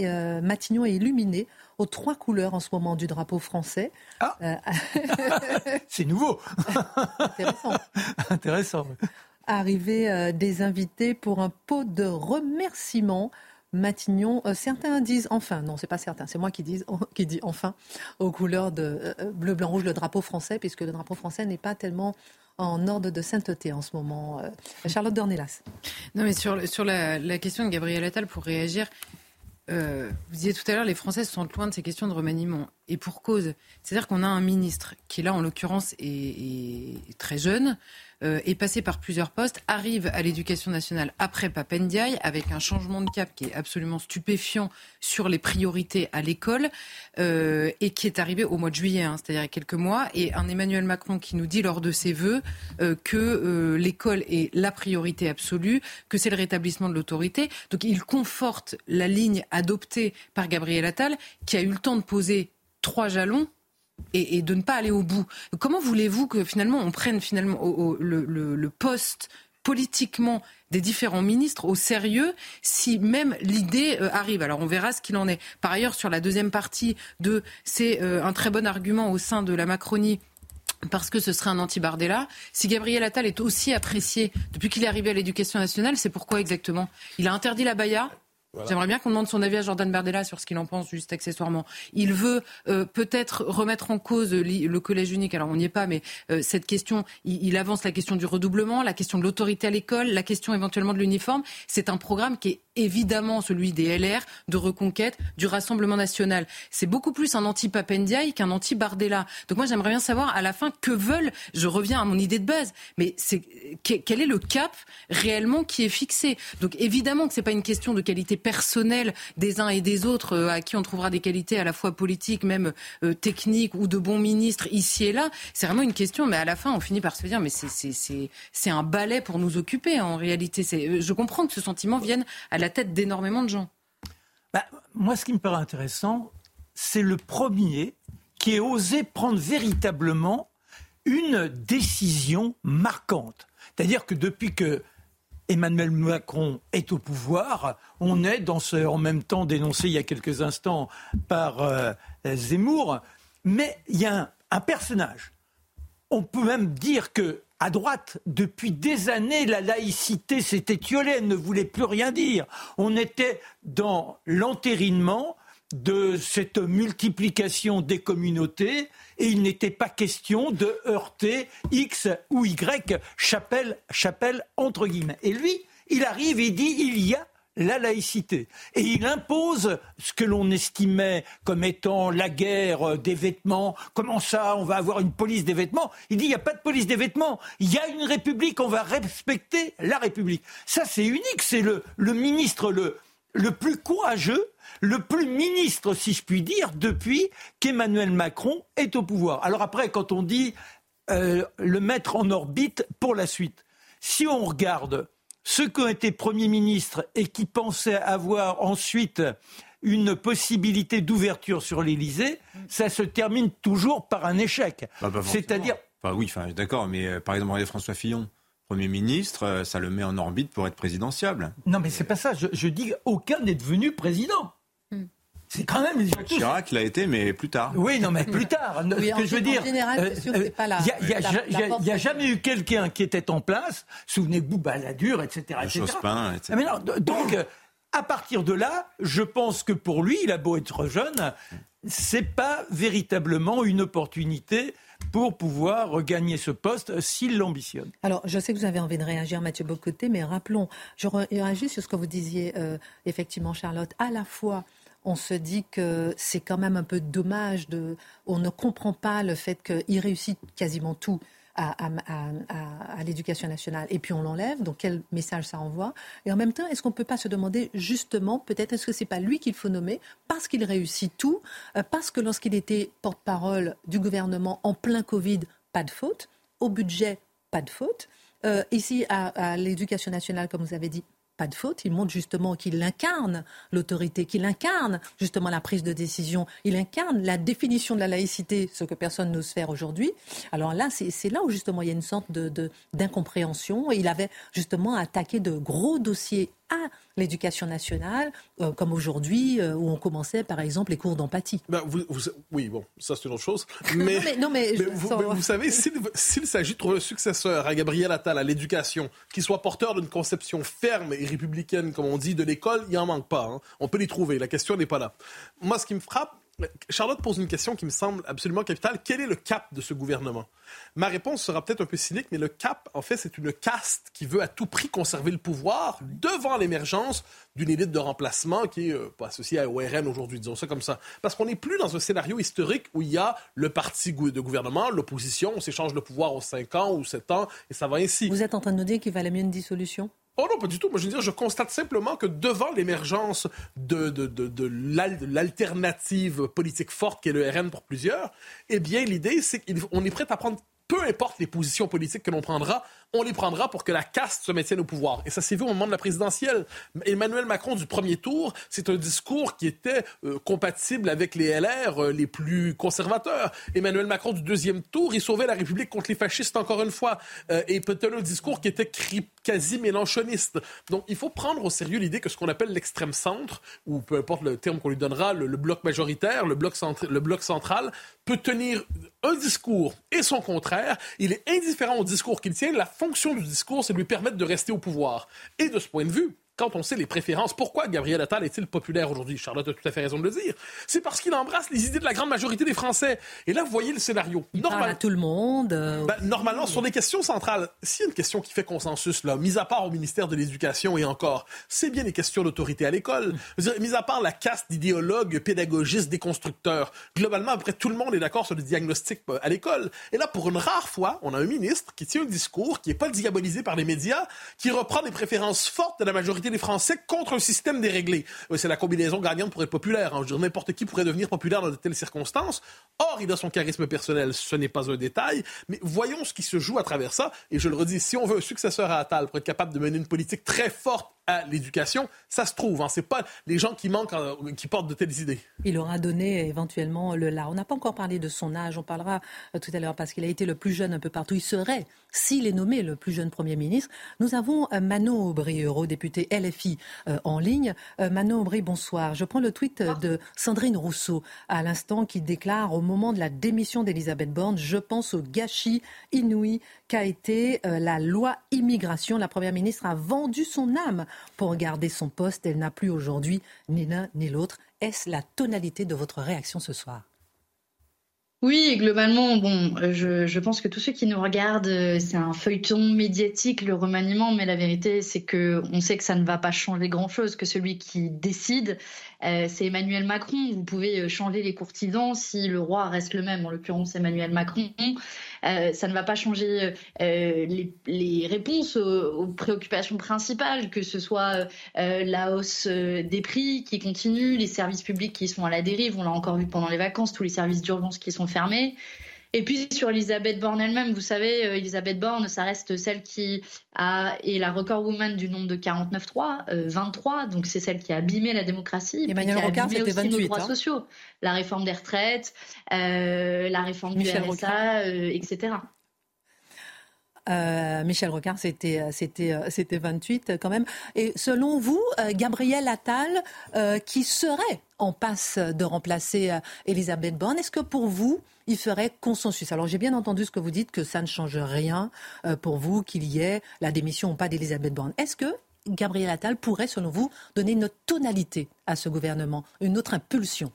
A: Matignon est illuminé aux trois couleurs en ce moment du drapeau français.
H: Ah C'est nouveau
A: Intéressant.
H: Intéressant
A: arriver euh, des invités pour un pot de remerciements. Matignon, euh, certains disent enfin, non, c'est pas certain, c'est moi qui dis, enfin, aux couleurs de euh, bleu, blanc, rouge, le drapeau français, puisque le drapeau français n'est pas tellement en ordre de sainteté en ce moment. Charlotte Dornelas.
F: Non, mais sur, la, question de Gabriel Attal, pour réagir, vous disiez tout à l'heure, les Français sont loin de ces questions de remaniement. Et pour cause. C'est-à-dire qu'on a un ministre qui, là, en l'occurrence, est, très jeune, euh, est passé par plusieurs postes, arrive à l'éducation nationale après Papendiaï avec un changement de cap qui est absolument stupéfiant sur les priorités à l'école euh, et qui est arrivé au mois de juillet, hein, c'est-à-dire il y a quelques mois, et un Emmanuel Macron qui nous dit lors de ses vœux euh, que l'école est la priorité absolue, que c'est le rétablissement de l'autorité. Donc il conforte la ligne adoptée par Gabriel Attal qui a eu le temps de poser trois jalons et, de ne pas aller au bout. Comment voulez-vous que finalement on prenne finalement le, poste politiquement des différents ministres au sérieux si même l'idée euh, arrive? Alors on verra ce qu'il en est. Par ailleurs, sur la deuxième partie de c'est euh, un très bon argument au sein de la Macronie parce que ce serait un anti-Bardella. Si Gabriel Attal est aussi apprécié depuis qu'il est arrivé à l'éducation nationale, c'est pourquoi exactement? Il a interdit la J'aimerais bien qu'on demande son avis à Jordan Bardella sur ce qu'il en pense, juste accessoirement. Il veut euh, peut-être remettre en cause le collège unique. Alors on n'y est pas, mais euh, cette question, il, avance la question du redoublement, la question de l'autorité à l'école, la question éventuellement de l'uniforme. C'est un programme qui est évidemment celui des LR, de Reconquête, du Rassemblement national. C'est beaucoup plus un anti-Papendiaï qu'un anti-Bardella. Donc moi j'aimerais bien savoir à la fin que veulent, je reviens à mon idée de base, mais c'est quel est le cap réellement qui est fixé? Donc évidemment que c'est pas une question de qualité personnelle des uns et des autres euh, à qui on trouvera des qualités à la fois politiques, même euh, techniques ou de bons ministres ici et là. C'est vraiment une question, mais à la fin on finit par se dire mais c'est un balai pour nous occuper en réalité. Euh, je comprends que ce sentiment vienne à la tête d'énormément de gens.
H: Bah, moi, ce qui me paraît intéressant, c'est le premier qui ait osé prendre véritablement une décision marquante. C'est-à-dire que depuis que Emmanuel Macron est au pouvoir, on est dans ce en même temps dénoncé il y a quelques instants par euh, Zemmour, mais il y a un personnage. On peut même dire que à droite, depuis des années, la laïcité s'est étiolée, elle ne voulait plus rien dire. On était dans l'entérinement de cette multiplication des communautés et il n'était pas question de heurter X ou Y, chapelle, chapelle entre guillemets. Et lui, il arrive et dit il y a la laïcité. Et il impose ce que l'on estimait comme étant la guerre des vêtements. Comment ça, on va avoir une police des vêtements? Il dit, il n'y a pas de police des vêtements. Il y a une république, on va respecter la république. Ça, c'est unique. C'est le, ministre le, le plus courageux, le plus ministre, si je puis dire, depuis qu'Emmanuel Macron est au pouvoir. Alors après, quand on dit euh, le mettre en orbite pour la suite, si on regarde ceux qui ont été premiers ministres et qui pensaient avoir ensuite une possibilité d'ouverture sur l'Élysée, ça se termine toujours par un échec.
E: Bah, C'est-à-dire. Enfin, oui, enfin, d'accord, mais euh, par exemple, François Fillon. Premier ministre, euh, ça le met en orbite pour être présidentiable.
H: Non, mais c'est pas ça. Je, je dis aucun n'est devenu président. C'est quand même.
E: Chirac l'a été, mais plus tard.
H: Oui, non, mais plus tard.
A: ce que je veux dire,
H: il n'y a, jamais eu quelqu'un qui était en place. Souvenez-vous, Bouba Ladure, etc. etc.
E: Jospin, etc.
H: Mais non, donc, à partir de là, je pense que pour lui, il a beau être jeune, c'est pas véritablement une opportunité pour pouvoir regagner ce poste s'il l'ambitionne.
A: Alors, je sais que vous avez envie de réagir, Mathieu Bocoté, mais rappelons, je réagis sur ce que vous disiez, euh, effectivement, Charlotte, à la fois on se dit que c'est quand même un peu dommage de. On ne comprend pas le fait qu'il réussit quasiment tout. À, l'éducation nationale. Et puis on l'enlève, donc quel message ça envoie? Et en même temps, est-ce qu'on ne peut pas se demander justement, peut-être est-ce que c'est pas lui qu'il faut nommer parce qu'il réussit tout, euh, parce que lorsqu'il était porte-parole du gouvernement en plein Covid, pas de faute, au budget, pas de faute, euh, ici à l'éducation nationale, comme vous avez dit, pas de faute. Il montre justement qu'il incarne l'autorité, qu'il incarne justement la prise de décision. Il incarne la définition de la laïcité, ce que personne n'ose faire aujourd'hui. Alors là, c'est là où justement il y a une sorte d'incompréhension. De, et il avait justement attaqué de gros dossiers à l'éducation nationale, euh, comme aujourd'hui, euh, où on commençait par exemple les cours d'empathie.
C: Ben, oui, bon, ça c'est une autre chose. Mais, non, mais, vous, savez, s'il s'agit de trouver un successeur à Gabriel Attal à l'éducation, qui soit porteur d'une conception ferme et républicaine, comme on dit, de l'école, il en manque pas. Hein. On peut les trouver, la question n'est pas là. Moi, ce qui me frappe, Charlotte pose une question qui me semble absolument capitale. Quel est le cap de ce gouvernement? Ma réponse sera peut-être un peu cynique, mais le cap, en fait, c'est une caste qui veut à tout prix conserver le pouvoir devant l'émergence d'une élite de remplacement qui est euh, associée au RN aujourd'hui, disons ça comme ça. Parce qu'on n'est plus dans un scénario historique où il y a le parti de gouvernement, l'opposition, on s'échange le pouvoir aux 5 ans ou 7 ans, et ça va ainsi.
A: Vous êtes en train de nous dire qu'il valait mieux une dissolution?
C: Oh non, pas du tout. Moi, je veux dire, je constate simplement que devant l'émergence de, de, de, de l'alternative politique forte qu'est le RN pour plusieurs, eh bien, l'idée, c'est qu'on est prêt à prendre peu importe les positions politiques que l'on prendra, on les prendra pour que la caste se maintienne au pouvoir. Et ça s'est vu au moment de la présidentielle. Emmanuel Macron du premier tour, c'est un discours qui était euh, compatible avec les LR euh, les plus conservateurs. Emmanuel Macron du deuxième tour, il sauvait la République contre les fascistes encore une fois. Euh, et peut-être un discours qui était quasi mélanchoniste. Donc il faut prendre au sérieux l'idée que ce qu'on appelle l'extrême centre, ou peu importe le terme qu'on lui donnera, le, bloc majoritaire, le bloc, le bloc central, peut tenir un discours et son contraire. Il est indifférent au discours qu'il tient. La fonction du discours, c'est de lui permettre de rester au pouvoir. Et de ce point de vue, quand on sait les préférences, pourquoi Gabriel Attal est-il populaire aujourd'hui? Charlotte a tout à fait raison de le dire. C'est parce qu'il embrasse les idées de la grande majorité des Français. Et là, vous voyez le scénario.
A: Il parle à tout le monde. Euh,
C: ben, normalement, sur des questions centrales, s'il y a une question qui fait consensus, là, mis à part au ministère de l'Éducation et encore, c'est bien les questions d'autorité à l'école. Mis à part la caste d'idéologues, pédagogistes, déconstructeurs, globalement, après, tout le monde est d'accord sur le diagnostic euh, à l'école. Et là, pour une rare fois, on a un ministre qui tient un discours qui n'est pas diabolisé par les médias, qui reprend des préférences fortes de la majorité les Français contre un système déréglé. Euh, c'est la combinaison gagnante pour être populaire. Hein. Je veux n'importe qui pourrait devenir populaire dans de telles circonstances. Or, il a son charisme personnel. Ce n'est pas un détail. Mais voyons ce qui se joue à travers ça. Et je le redis, si on veut un successeur à Attal pour être capable de mener une politique très forte l'éducation, ça se trouve. Hein. C'est pas les gens qui manquent, euh, qui portent de telles idées.
A: Il aura donné éventuellement le là. On n'a pas encore parlé de son âge. On parlera euh, tout à l'heure parce qu'il a été le plus jeune un peu partout. Il serait, s'il est nommé le plus jeune Premier ministre. Nous avons Manon Aubry, eurodéputé LFI, en ligne. Manon Aubry, bonsoir. Je prends le tweet de Sandrine Rousseau à l'instant qui déclare au moment de la démission d'Elisabeth Borne, je pense au gâchis inouï qu'a été la loi immigration. La Première ministre a vendu son âme pour garder son poste. Elle n'a plus aujourd'hui ni l'un ni l'autre. Est-ce la tonalité de votre réaction ce soir?
I: Oui, globalement, bon, je, je, pense que tous ceux qui nous regardent, euh, c'est un feuilleton médiatique, le remaniement, mais la vérité, c'est que on sait que ça ne va pas changer grand-chose, que celui qui décide, euh, c'est Emmanuel Macron. Vous pouvez euh, changer les courtisans si le roi reste le même, en l'occurrence Emmanuel Macron. Euh, ça ne va pas changer les, réponses aux, préoccupations principales, que ce soit la hausse des prix qui continue, les services publics qui sont à la dérive, on l'a encore vu pendant les vacances, tous les services d'urgence qui sont fermés. Et puis sur Elisabeth Borne elle-même, vous savez, euh, Elisabeth Borne, ça reste celle qui a, est la record woman du nombre de 49-3, 23, euh, donc c'est celle qui a abîmé la démocratie.
A: Emmanuel qui a Rocard, abîmé aussi 28, nos
I: droits hein. sociaux. La réforme des retraites, euh, la réforme du RSA, etc.
A: Michel Rocard, c'était, c'était, c'était 28 quand même. Et selon vous, Gabriel Attal, qui serait en passe de remplacer Elisabeth Borne, est-ce que pour vous, il ferait consensus? Alors j'ai bien entendu ce que vous dites, que ça ne change rien euh, pour vous qu'il y ait la démission ou pas d'Elisabeth Borne. Est-ce que Gabriel Attal pourrait, selon vous, donner une autre tonalité à ce gouvernement, une autre impulsion?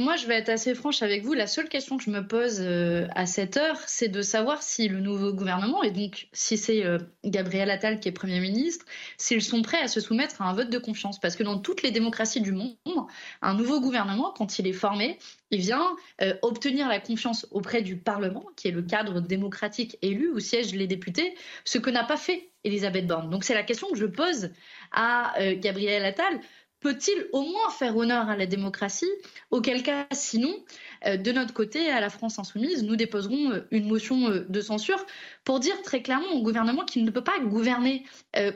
I: Moi, je vais être assez franche avec vous. La seule question que je me pose euh, à cette heure, c'est de savoir si le nouveau gouvernement, et donc si c'est euh, Gabriel Attal qui est Premier ministre, s'ils sont prêts à se soumettre à un vote de confiance. Parce que dans toutes les démocraties du monde, un nouveau gouvernement, quand il est formé, il vient euh, obtenir la confiance auprès du Parlement, qui est le cadre démocratique élu où siègent les députés, ce que n'a pas fait Elisabeth Borne. Donc c'est la question que je pose à Gabriel Attal peut-il au moins faire honneur à la démocratie Auquel cas, sinon, euh, de notre côté, à la France insoumise, nous déposerons euh, une motion euh, de censure pour dire très clairement au gouvernement qu'il ne peut pas gouverner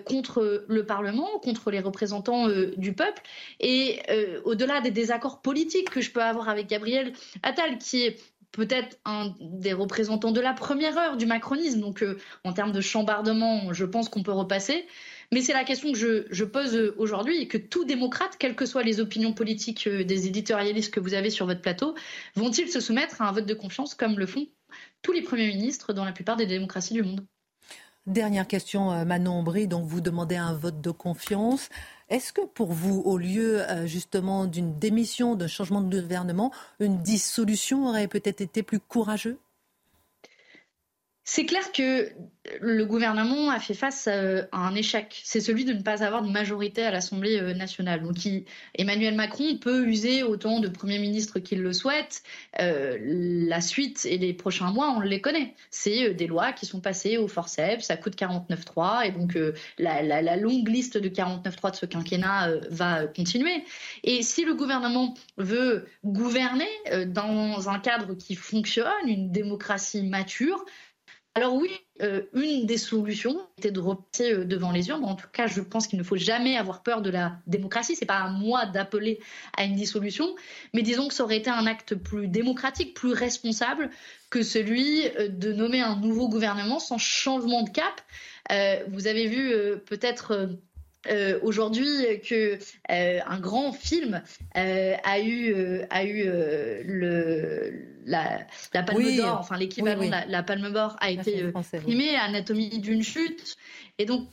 I: contre le Parlement, contre les représentants du peuple. Et au-delà des désaccords politiques que je peux avoir avec Gabriel Attal, qui est peut-être un des représentants de la première heure du macronisme. Donc, en termes de chambardement, je pense qu'on peut repasser. Mais c'est la question que je, pose euh, aujourd'hui et que tout démocrate, quelles que soient les opinions politiques euh, des éditorialistes que vous avez sur votre plateau, vont-ils se soumettre à un vote de confiance comme le font tous les premiers ministres dans la plupart des démocraties du monde?
A: Dernière question, euh, Manon Bry. Donc, vous demandez un vote de confiance. Est-ce que pour vous, au lieu justement d'une démission, d'un changement de gouvernement, une dissolution aurait peut-être été plus courageux
I: c'est clair que le gouvernement a fait face euh, à un échec. C'est celui de ne pas avoir de majorité à l'Assemblée euh, nationale. Donc Emmanuel Macron peut user autant de Premier ministre qu'il le souhaite. Euh, la suite et les prochains mois, on les connaît. C'est des lois qui sont passées au forceps, ça coûte 49.3 et donc la, la, longue liste de 49.3 de ce quinquennat va continuer. Et si le gouvernement veut gouverner dans un cadre qui fonctionne, une démocratie mature, alors oui, euh, une des solutions était de repasser euh, devant les urnes. En tout cas, je pense qu'il ne faut jamais avoir peur de la démocratie. C'est pas à moi d'appeler à une dissolution, mais disons que ça aurait été un acte plus démocratique, plus responsable que celui euh, de nommer un nouveau gouvernement sans changement de cap. vous avez vu peut-être euh, aujourd'hui que euh, un grand film euh, a eu a eu le la, la Palme d'Or, enfin l'équivalent de la, Palme d'Or a été primé, Anatomie d'une chute. Et donc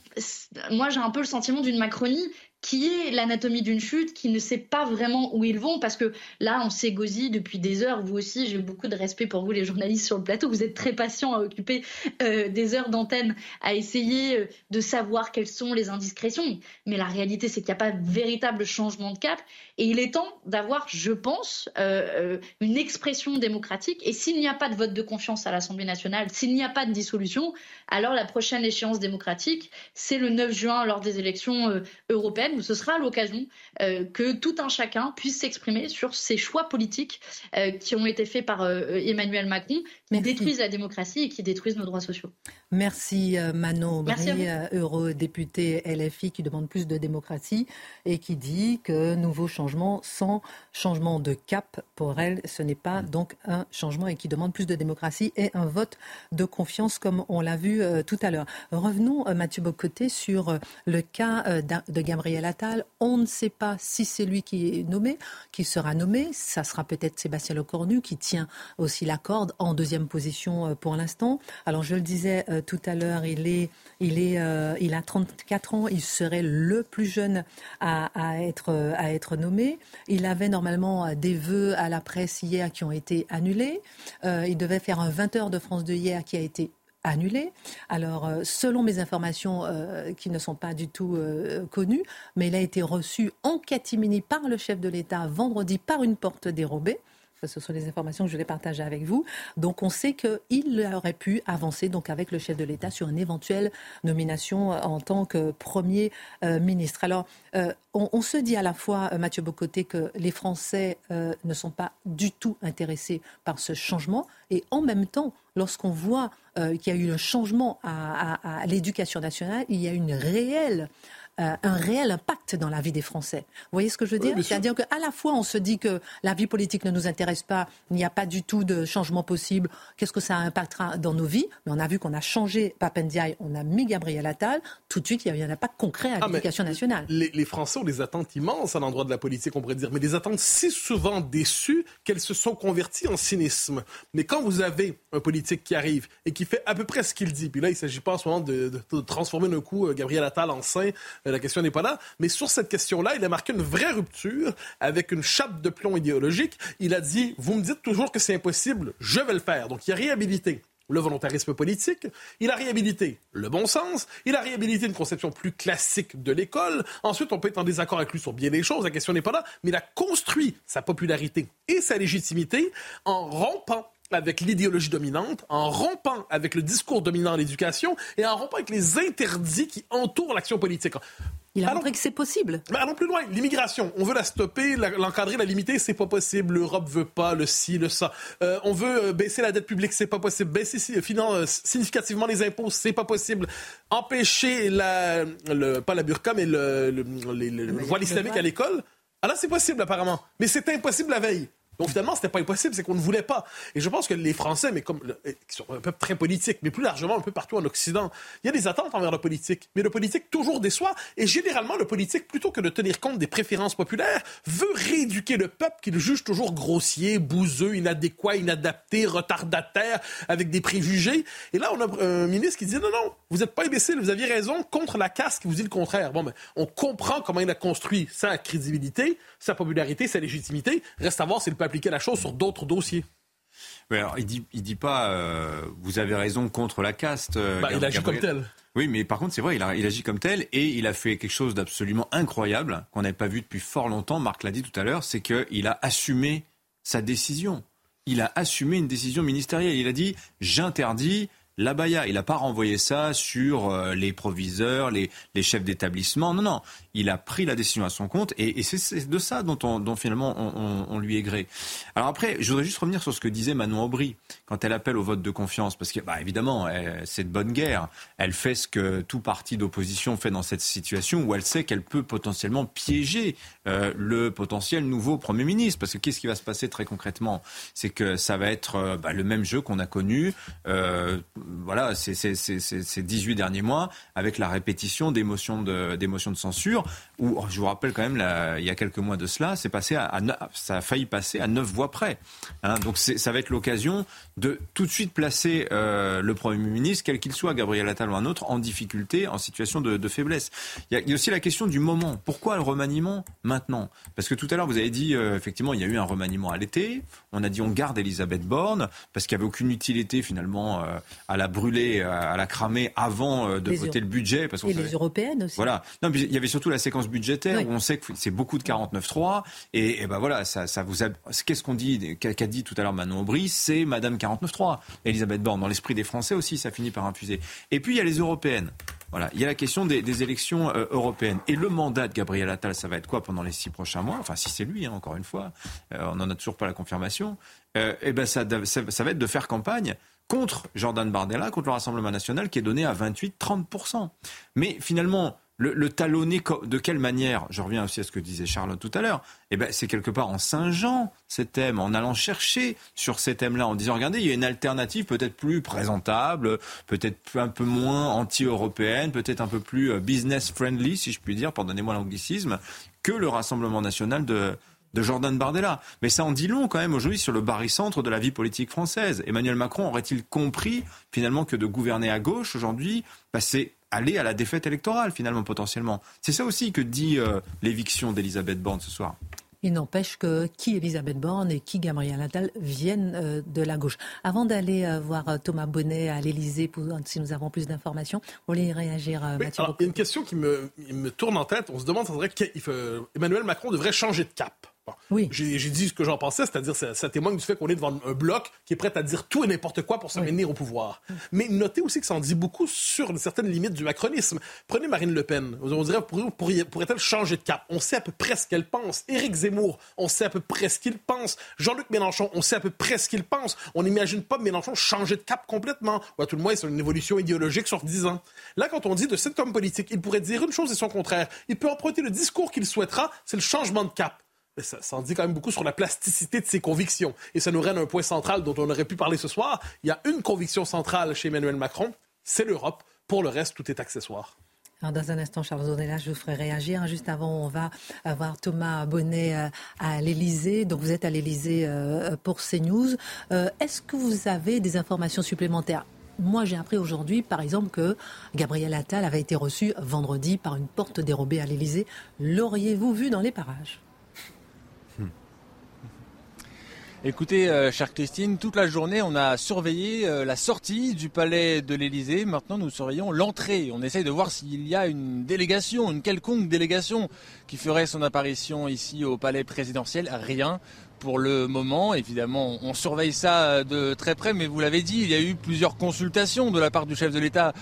I: moi j'ai un peu le sentiment d'une Macronie qui est l'anatomie d'une chute, qui ne sait pas vraiment où ils vont, parce que là, on s'égosille depuis des heures. Vous aussi, j'ai beaucoup de respect pour vous, les journalistes sur le plateau. Vous êtes très patients à occuper euh, des heures d'antenne, à essayer euh, de savoir quelles sont les indiscrétions. Mais la réalité, c'est qu'il n'y a pas de véritable changement de cap. Et il est temps d'avoir, je pense, euh, une expression démocratique. Et s'il n'y a pas de vote de confiance à l'Assemblée nationale, s'il n'y a pas de dissolution, alors la prochaine échéance démocratique, c'est le 9 juin lors des élections européennes où ce sera l'occasion euh, que tout un chacun puisse s'exprimer sur ces choix politiques euh, qui ont été faits par euh, Emmanuel Macron, qui détruisent la démocratie et qui détruisent nos droits sociaux.
A: Merci Manon Bry, eurodéputé LFI qui demande plus de démocratie et qui dit que nouveau changement sans changement de cap pour elle, ce n'est pas donc un changement et qui demande plus de démocratie et un vote de confiance comme on l'a vu tout à l'heure. Revenons Mathieu Bocoté sur le cas de Gabriel on ne sait pas si c'est lui qui est nommé, qui sera nommé. Ça sera peut-être Sébastien Lecornu qui tient aussi la corde en deuxième position euh, pour l'instant. Alors je le disais euh, tout à l'heure, il est, il est, euh, il a 34 ans. Il serait le plus jeune à, être, nommé. Il avait normalement des vœux à la presse hier qui ont été annulés. il devait faire un 20 heures de France de hier qui a été annulé. Alors, euh, selon mes informations euh, qui ne sont pas du tout euh, connues, mais il a été reçu en catimini par le chef de l'État vendredi par une porte dérobée. Ce sont les informations que je vais partager avec vous. Donc, on sait qu'il aurait pu avancer avec le chef de l'État sur une éventuelle nomination en tant que Premier ministre. Alors, on, se dit à la fois, Mathieu Bocoté, que les Français ne sont pas du tout intéressés par ce changement. Et en même temps, lorsqu'on voit euh, qu'il y a eu un changement à, l'éducation nationale, il y a une réelle euh, un réel impact dans la vie des Français. Vous voyez ce que je veux dire C'est-à-dire qu'à la fois, on se dit que la vie politique ne nous intéresse pas, il n'y a pas du tout de changement possible, qu'est-ce que ça impactera dans nos vies Mais on a vu qu'on a changé Papendiaï, on a mis Gabriel Attal, tout de suite, il y a un impact concret à ah, l'éducation nationale.
C: Les, Français ont des attentes immenses à l'endroit de la politique, on pourrait dire, mais des attentes si souvent déçues qu'elles se sont converties en cynisme. Mais quand vous avez un politique qui arrive et qui fait à peu près ce qu'il dit, puis là, il ne s'agit pas en ce moment de, transformer d'un coup euh, Gabriel Attal en saint, la question n'est pas là. Mais sur cette question-là, il a marqué une vraie rupture avec une chape de plomb idéologique. Il a dit, vous me dites toujours que c'est impossible, je vais le faire. Donc il a réhabilité le volontarisme politique, il a réhabilité le bon sens, il a réhabilité une conception plus classique de l'école. Ensuite, on peut être en désaccord avec lui sur bien des choses, la question n'est pas là, mais il a construit sa popularité et sa légitimité en rompant avec l'idéologie dominante, en rompant avec le discours dominant de l'éducation et en rompant avec les interdits qui entourent l'action politique.
A: Il a montré que c'est possible.
C: Mais allons plus loin. L'immigration, on veut la stopper, l'encadrer, la limiter, c'est pas possible. L'Europe veut pas, le ci, le ça. Euh, on veut euh, baisser la dette publique, c'est pas possible. Baisser euh, significativement les impôts, c'est pas possible. Empêcher la, le, pas la burqa, mais le, le, le voile islamique à l'école, ah là, c'est possible apparemment. Mais c'est impossible la veille. Donc finalement, c'était pas impossible, c'est qu'on ne voulait pas. Et je pense que les Français, mais comme qui sont un peuple très politique, mais plus largement un peu partout en Occident, il y a des attentes envers le politique. Mais le politique toujours déçoit. Et généralement, le politique, plutôt que de tenir compte des préférences populaires, veut rééduquer le peuple qu'il juge toujours grossier, bouseux, inadéquat, inadapté, retardataire, avec des préjugés. Et là, on a un ministre qui dit non, non, vous n'êtes pas imbécile, vous aviez raison contre la casse qui vous dit le contraire. Bon, ben, on comprend comment il a construit sa crédibilité, sa popularité, sa légitimité. Reste à voir si le appliquer la chose sur d'autres dossiers.
E: Alors il dit, il dit pas, euh, vous avez raison contre la caste.
C: Euh, bah, il agit comme tel.
E: Oui, mais par contre, c'est vrai, il, a, il, agit comme tel et il a fait quelque chose d'absolument incroyable qu'on n'avait pas vu depuis fort longtemps. Marc l'a dit tout à l'heure, c'est qu'il a assumé sa décision. Il a assumé une décision ministérielle. Il a dit j'interdis la baya. Il n'a pas renvoyé ça sur euh, les proviseurs, les, les chefs d'établissement. Non, non il a pris la décision à son compte et, c'est de ça dont, dont finalement on, lui est gré. Alors après, je voudrais juste revenir sur ce que disait Manon Aubry quand elle appelle au vote de confiance, parce que bah, évidemment, c'est de bonne guerre. Elle fait ce que tout parti d'opposition fait dans cette situation où elle sait qu'elle peut potentiellement piéger euh, le potentiel nouveau Premier ministre. Parce que qu'est-ce qui va se passer très concrètement? C'est que ça va être euh, bah, le même jeu qu'on a connu euh, voilà, ces, ces, ces, 18 derniers mois avec la répétition d'émotions de, de censure où, je vous rappelle quand même, il y a quelques mois de cela, c'est passé à, ça a failli passer à neuf voix près. Hein. donc ça va être l'occasion de tout de suite placer euh, le Premier ministre, quel qu'il soit, Gabriel Attal ou un autre, en difficulté, en situation de, faiblesse. Il y, a, aussi la question du moment. Pourquoi le remaniement maintenant? Parce que tout à l'heure, vous avez dit, euh, effectivement, il y a eu un remaniement à l'été. On a dit on garde Elisabeth Borne, parce qu'il n'y avait aucune utilité finalement euh, à la brûler, à la cramer avant de voter le budget. Parce
A: et les européennes aussi.
E: Voilà. Non, il y avait surtout la séquence budgétaire où on sait que c'est beaucoup de 49-3. Et, et ben voilà, ça, ça vous a... Qu'est-ce qu'on dit, qu'a dit tout à l'heure Manon Aubry? C'est Madame 49-3. Elisabeth Borne, dans l'esprit des Français aussi, ça finit par infuser. Et puis il y a les européennes. Voilà, il y a la question des, élections euh, européennes. Et le mandat de Gabriel Attal, ça va être quoi pendant les six prochains mois? Enfin, si c'est lui, hein, encore une fois, euh, on n'en a toujours pas la confirmation. Euh, et ben ça, ça, ça, va être de faire campagne contre Jordan Bardella, contre le Rassemblement national, qui est donné à 28-30%. Mais finalement, le, talonner de quelle manière Je reviens aussi à ce que disait Charlotte tout à l'heure. Eh ben, c'est quelque part en singeant ces thèmes, en allant chercher sur ces thèmes-là, en disant regardez, il y a une alternative peut-être plus présentable, peut-être un peu moins anti-européenne, peut-être un peu plus euh, business-friendly, si je puis dire, pardonnez-moi l'anglicisme, que le Rassemblement national de, de Jordan Bardella. Mais ça en dit long quand même aujourd'hui sur le barycentre de la vie politique française. Emmanuel Macron aurait-il compris finalement que de gouverner à gauche aujourd'hui, bah, c'est aller à la défaite électorale, finalement, potentiellement? C'est ça aussi que dit euh, l'éviction d'Elisabeth Borne ce soir.
A: Il n'empêche que qui Elisabeth Borne et qui Gabriel Attal viennent euh, de la gauche. Avant d'aller euh, voir Thomas Bonnet à l'Elysée, si nous avons plus d'informations, vous voulez réagir, Mathieu
C: Il y a une question qui me, me, tourne en tête. On se demande, Emmanuel Macron devrait changer de cap. Oui. J'ai dit ce que j'en pensais, c'est-à-dire ça, ça témoigne du fait qu'on est devant un bloc qui est prêt à dire tout et n'importe quoi pour se oui. au pouvoir. Mais notez aussi que ça en dit beaucoup sur une certaine limite du macronisme. Prenez Marine Le Pen. On dirait, pourrait-elle changer de cap? On sait à peu près ce qu'elle pense. Éric Zemmour, on sait à peu près ce qu'il pense. Jean-Luc Mélenchon, on sait à peu près ce qu'il pense. On n'imagine pas Mélenchon changer de cap complètement. Ou à tout le moins, c'est une évolution idéologique sur 10 ans. Là, quand on dit de cet homme politique, il pourrait dire une chose et son contraire. Il peut emprunter le discours qu'il souhaitera, c'est le changement de cap ça, en dit quand même beaucoup sur la plasticité de ses convictions. Et ça nous règne un point central dont on aurait pu parler ce soir. Il y a une conviction centrale chez Emmanuel Macron, c'est l'Europe. Pour le reste, tout est accessoire.
A: Dans un instant, Charles là, je vous ferai réagir. Juste avant, on va avoir Thomas Bonnet euh, à l'Elysée. Donc vous êtes à l'Elysée euh, pour CNews. Euh, est-ce que vous avez des informations supplémentaires? Moi, j'ai appris aujourd'hui, par exemple, que Gabriel Attal avait été reçu vendredi par une porte dérobée à l'Elysée. L'auriez-vous vu dans les parages?
J: Écoutez, euh, chère Christine, toute la journée, on a surveillé euh, la sortie du palais de l'Élysée. Maintenant, nous surveillons l'entrée. On essaye de voir s'il y a une délégation, une quelconque délégation qui ferait son apparition ici au palais présidentiel. Rien pour le moment. Évidemment, on surveille ça euh, de très près, mais vous l'avez dit, il y a eu plusieurs consultations de la part du chef de l'État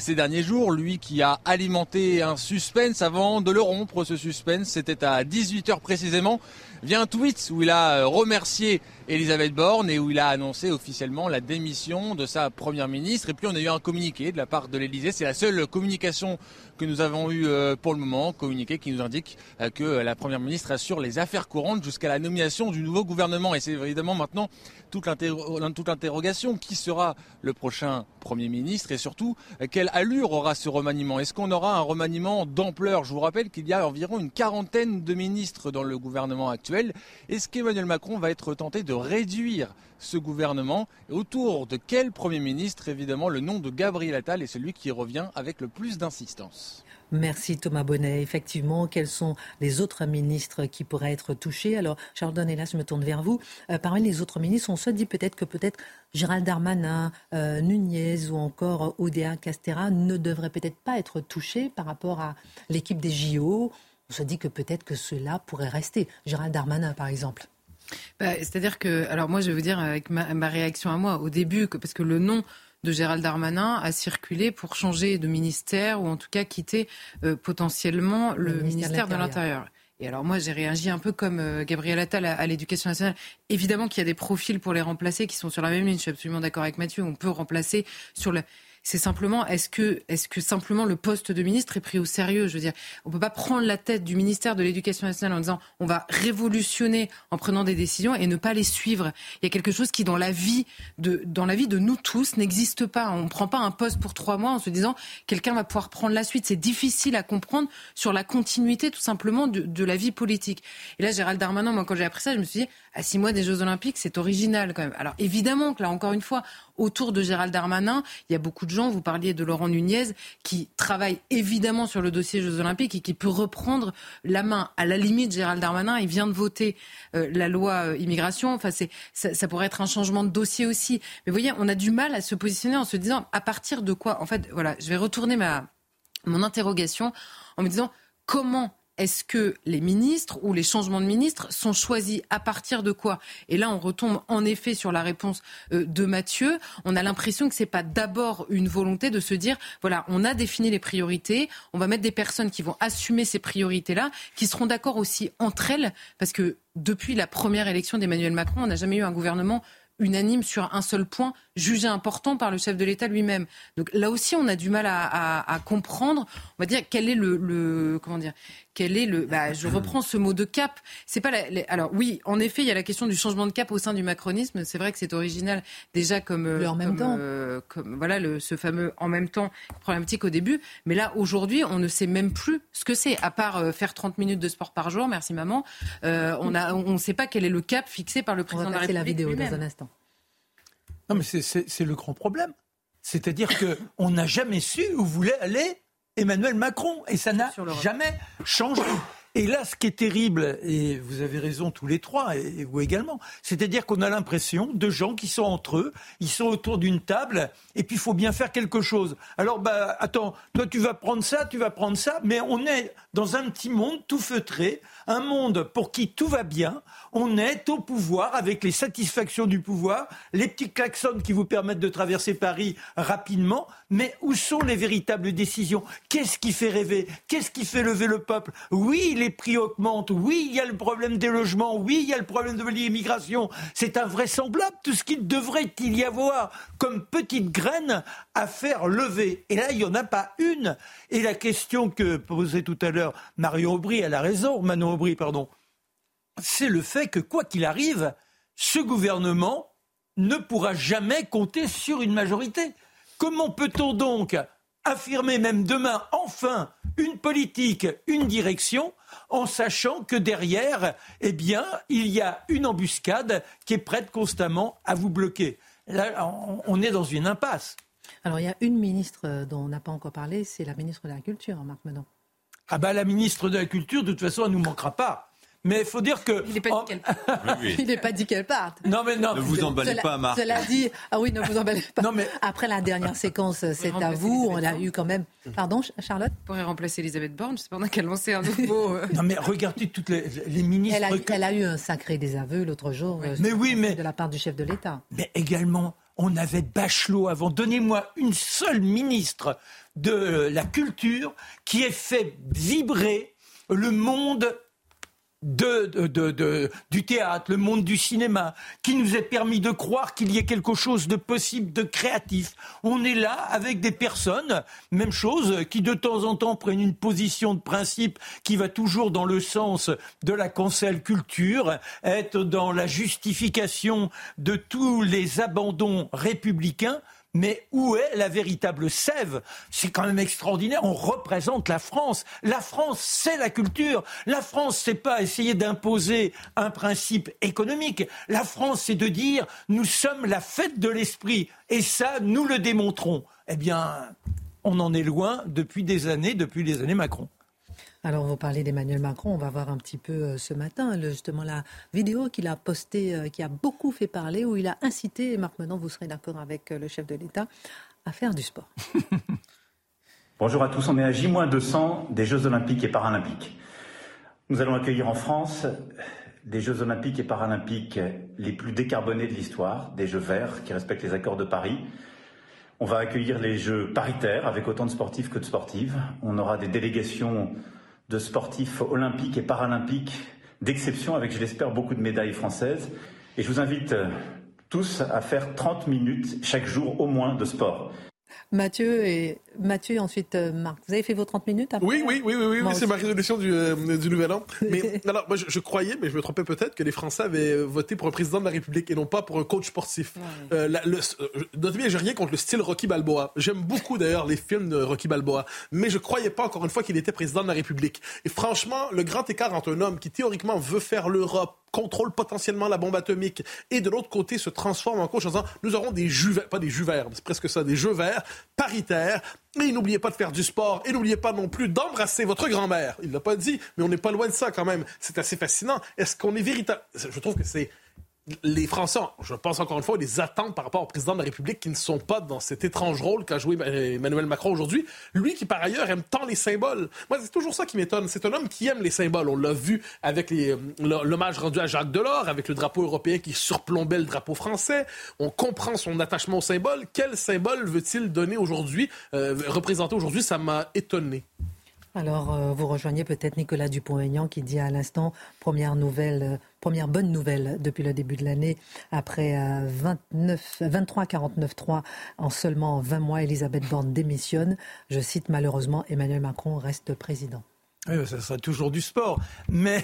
J: ces derniers jours. Lui qui a alimenté un suspense avant de le rompre, ce suspense. C'était à 18h précisément via un tweet où il a euh, remercié Elisabeth Borne et où il a annoncé officiellement la démission de sa première ministre. Et puis on a eu un communiqué de la part de l'Elysée. C'est la seule communication que nous avons eue euh, pour le moment, communiqué qui nous indique euh, que la première ministre assure les affaires courantes jusqu'à la nomination du nouveau gouvernement. Et c'est évidemment maintenant toute l'interrogation. Qui sera le prochain Premier ministre et surtout quelle allure aura ce remaniement? Est-ce qu'on aura un remaniement d'ampleur? Je vous rappelle qu'il y a environ une quarantaine de ministres dans le gouvernement actuel. Est-ce qu'Emmanuel Macron va être tenté de réduire ce gouvernement et autour de quel Premier ministre Évidemment, le nom de Gabriel Attal est celui qui revient avec le plus d'insistance.
A: Merci Thomas Bonnet. Effectivement, quels sont les autres ministres qui pourraient être touchés? Alors, Charles Donnelas, je me tourne vers vous. Euh, parmi les autres ministres, on se dit peut-être que peut-être Gérald Darmanin, euh, Nunez ou encore Odea Castera ne devraient peut-être pas être touchés par rapport à l'équipe des JO. On se dit que peut-être que cela pourrait rester. Gérald Darmanin, par exemple.
F: Bah, c'est-à-dire que, alors moi, je vais vous dire avec ma, ma réaction à moi au début, parce que le nom de Gérald Darmanin a circulé pour changer de ministère ou en tout cas quitter euh, potentiellement le, ministère, de l'Intérieur. Et alors moi, j'ai réagi un peu comme euh, Gabriel Attal à, l'éducation nationale. Évidemment qu'il y a des profils pour les remplacer qui sont sur la même ligne. Je suis absolument d'accord avec Mathieu. On peut remplacer sur le c'est simplement est-ce que, est-ce que simplement le poste de ministre est pris au sérieux? Je veux dire, on peut pas prendre la tête du ministère de l'Éducation nationale en disant on va révolutionner en prenant des décisions et ne pas les suivre. Il y a quelque chose qui dans la vie de, dans la vie de nous tous n'existe pas. On ne prend pas un poste pour trois mois en se disant quelqu'un va pouvoir prendre la suite. C'est difficile à comprendre sur la continuité tout simplement de, de la vie politique. Et là, Gérald Darmanin, moi quand j'ai appris ça, je me suis dit à six mois des Jeux Olympiques, c'est original quand même. Alors évidemment que là, encore une fois, autour de Gérald Darmanin, il y a beaucoup de vous parliez de Laurent Nunez, qui travaille évidemment sur le dossier Jeux Olympiques et qui peut reprendre la main. À la limite, Gérald Darmanin, il vient de voter euh, la loi euh, immigration. Enfin, ça, pourrait être un changement de dossier aussi. Mais vous voyez, on a du mal à se positionner en se disant à partir de quoi? En fait, voilà, je vais retourner ma mon interrogation en me disant comment est-ce que les ministres ou les changements de ministres sont choisis à partir de quoi? Et là, on retombe en effet sur la réponse euh, de Mathieu. On a l'impression que c'est pas d'abord une volonté de se dire voilà, on a défini les priorités, on va mettre des personnes qui vont assumer ces priorités-là, qui seront d'accord aussi entre elles, parce que depuis la première élection d'Emmanuel Macron, on n'a jamais eu un gouvernement unanime sur un seul point jugé important par le chef de l'État lui-même. Donc là aussi, on a du mal à, comprendre, on va dire, quel est le, comment dire, quel est le, bah, je reprends ce mot de cap. C'est pas alors oui, en effet, il y a la question du changement de cap au sein du macronisme. C'est vrai que c'est original déjà comme,
A: en même temps,
F: euh, comme voilà le, ce fameux en même temps problématique au début. Mais là aujourd'hui, on ne sait même plus ce que c'est, à part euh, faire 30 minutes de sport par jour. Merci maman. Euh, on a, on ne sait pas quel est le cap fixé par le président de la République.
A: la vidéo dans un instant.
H: Non, mais c'est le grand problème. C'est-à-dire qu'on n'a jamais su où voulait aller Emmanuel Macron. Et ça n'a jamais changé. Et là, ce qui est terrible, et vous avez raison tous les trois, et vous également, c'est-à-dire qu'on a l'impression de gens qui sont entre eux, ils sont autour d'une table, et puis il faut bien faire quelque chose. Alors, bah, attends, toi tu vas prendre ça, tu vas prendre ça, mais on est dans un petit monde tout feutré, un monde pour qui tout va bien, on est au pouvoir avec les satisfactions du pouvoir, les petits klaxons qui vous permettent de traverser Paris rapidement, mais où sont les véritables décisions? Qu'est-ce qui fait rêver? Qu'est-ce qui fait lever le peuple? Oui, les prix augmentent, oui, il y a le problème des logements, oui, il y a le problème de l'immigration, c'est invraisemblable tout ce qu'il devrait y avoir comme petite graine à faire lever. Et là, il n'y en a pas une. Et la question que posait tout à l'heure Mario Aubry, elle a raison, Manon C'est le fait que, quoi qu'il arrive, ce gouvernement ne pourra jamais compter sur une majorité. Comment peut-on donc affirmer même demain, enfin, une politique, une direction, en sachant que derrière, eh bien, il y a une embuscade qui est prête constamment à vous bloquer? Là, on est dans une impasse.
A: Alors, il y a une ministre dont on n'a pas encore parlé, c'est la ministre de la Culture, Marc Menon.
H: Ah bah la ministre de la Culture, de toute façon, elle ne nous manquera pas. Mais il faut dire que.
A: Il n'est pas, pas, dit qu'elle parte.
E: Non, mais non. Ne vous emballez pas, Marc.
A: Cela dit. Ah oui, ne vous emballez pas. Non, mais... Après la dernière séquence, c'est à vous. On a eu quand même. Pardon, Charlotte?
F: Pourrait remplacer Elisabeth Borne. Je sais pas qu'elle lançait un nouveau.
H: Euh. non, mais regardez toutes les, les ministres.
A: Elle a, eu un sacré désaveu l'autre jour.
H: Euh, mais oui, mais.
A: De la part du chef de l'État.
H: Mais également, on avait Bachelot avant. Donnez-moi une seule ministre de la culture qui ait fait vibrer le monde de, de, du théâtre, le monde du cinéma, qui nous a permis de croire qu'il y ait quelque chose de possible, de créatif. On est là avec des personnes, même chose, qui de temps en temps prennent une position de principe qui va toujours dans le sens de la cancel culture, être dans la justification de tous les abandons républicains. Mais où est la véritable sève? C'est quand même extraordinaire. On représente la France. La France, c'est la culture. La France, c'est pas essayer d'imposer un principe économique. La France, c'est de dire nous sommes la fête de l'esprit. Et ça, nous le démontrons. Eh bien, on en est loin depuis des années, depuis les années Macron.
A: Alors, vous parlez d'Emmanuel Macron. On va voir un petit peu euh, ce matin, justement, la vidéo qu'il a postée, euh, qui a beaucoup fait parler, où il a incité, et Marc Menon, vous serez d'accord avec euh, le chef de l'État, à faire du sport.
K: Bonjour à tous. On est à J-200 des Jeux Olympiques et Paralympiques. Nous allons accueillir en France des Jeux Olympiques et Paralympiques les plus décarbonés de l'histoire, des Jeux verts qui respectent les accords de Paris. On va accueillir les Jeux paritaires avec autant de sportifs que de sportives. On aura des délégations de sportifs olympiques et paralympiques d'exception avec, je l'espère, beaucoup de médailles françaises. Et je vous invite euh, tous à faire 30 minutes chaque jour au moins de sport.
A: Mathieu et Mathieu ensuite euh, Marc. Vous avez fait vos 30 minutes
C: Oui, oui, oui, oui, oui, c'est ma résolution du, euh, du, Nouvel An. Mais alors, moi, je, croyais, mais je me trompais peut-être, que les Français avaient euh, voté pour un président de la République et non pas pour un coach sportif. Ouais. notez bien, j'ai rien contre le style Rocky Balboa. J'aime beaucoup d'ailleurs les films de Rocky Balboa, mais je croyais pas encore une fois qu'il était président de la République. Et franchement, le grand écart entre un homme qui théoriquement veut faire l'Europe contrôle potentiellement la bombe atomique et de l'autre côté se transforme en coach en disant nous aurons des jus verts, pas des jus verts, c'est presque ça, des jeux verts paritaires. Et n'oubliez pas de faire du sport et n'oubliez pas non plus d'embrasser votre grand-mère. Il l'a pas dit, mais on n'est pas loin de ça quand même. C'est assez fascinant. Est-ce qu'on est véritable? Je trouve que c'est les Français, je pense encore une fois, des attentes par rapport au président de la République qui ne sont pas dans cet étrange rôle qu'a joué Emmanuel Macron aujourd'hui. Lui qui, par ailleurs, aime tant les symboles. Moi, c'est toujours ça qui m'étonne. C'est un homme qui aime les symboles. On l'a vu avec euh, l'hommage rendu à Jacques Delors, avec le drapeau européen qui surplombait le drapeau français. On comprend son attachement aux symboles. Quel symbole veut-il donner aujourd'hui, euh, représenter aujourd'hui? Ça m'a étonné.
A: Alors, euh, vous rejoignez peut-être Nicolas Dupont-Aignan qui dit à l'instant, première nouvelle, euh, première bonne nouvelle depuis le début de l'année, après 29, 23 49 3 en seulement 20 mois, Elisabeth Borne démissionne. Je cite malheureusement, Emmanuel Macron reste président.
H: Oui, ça sera toujours du sport. Mais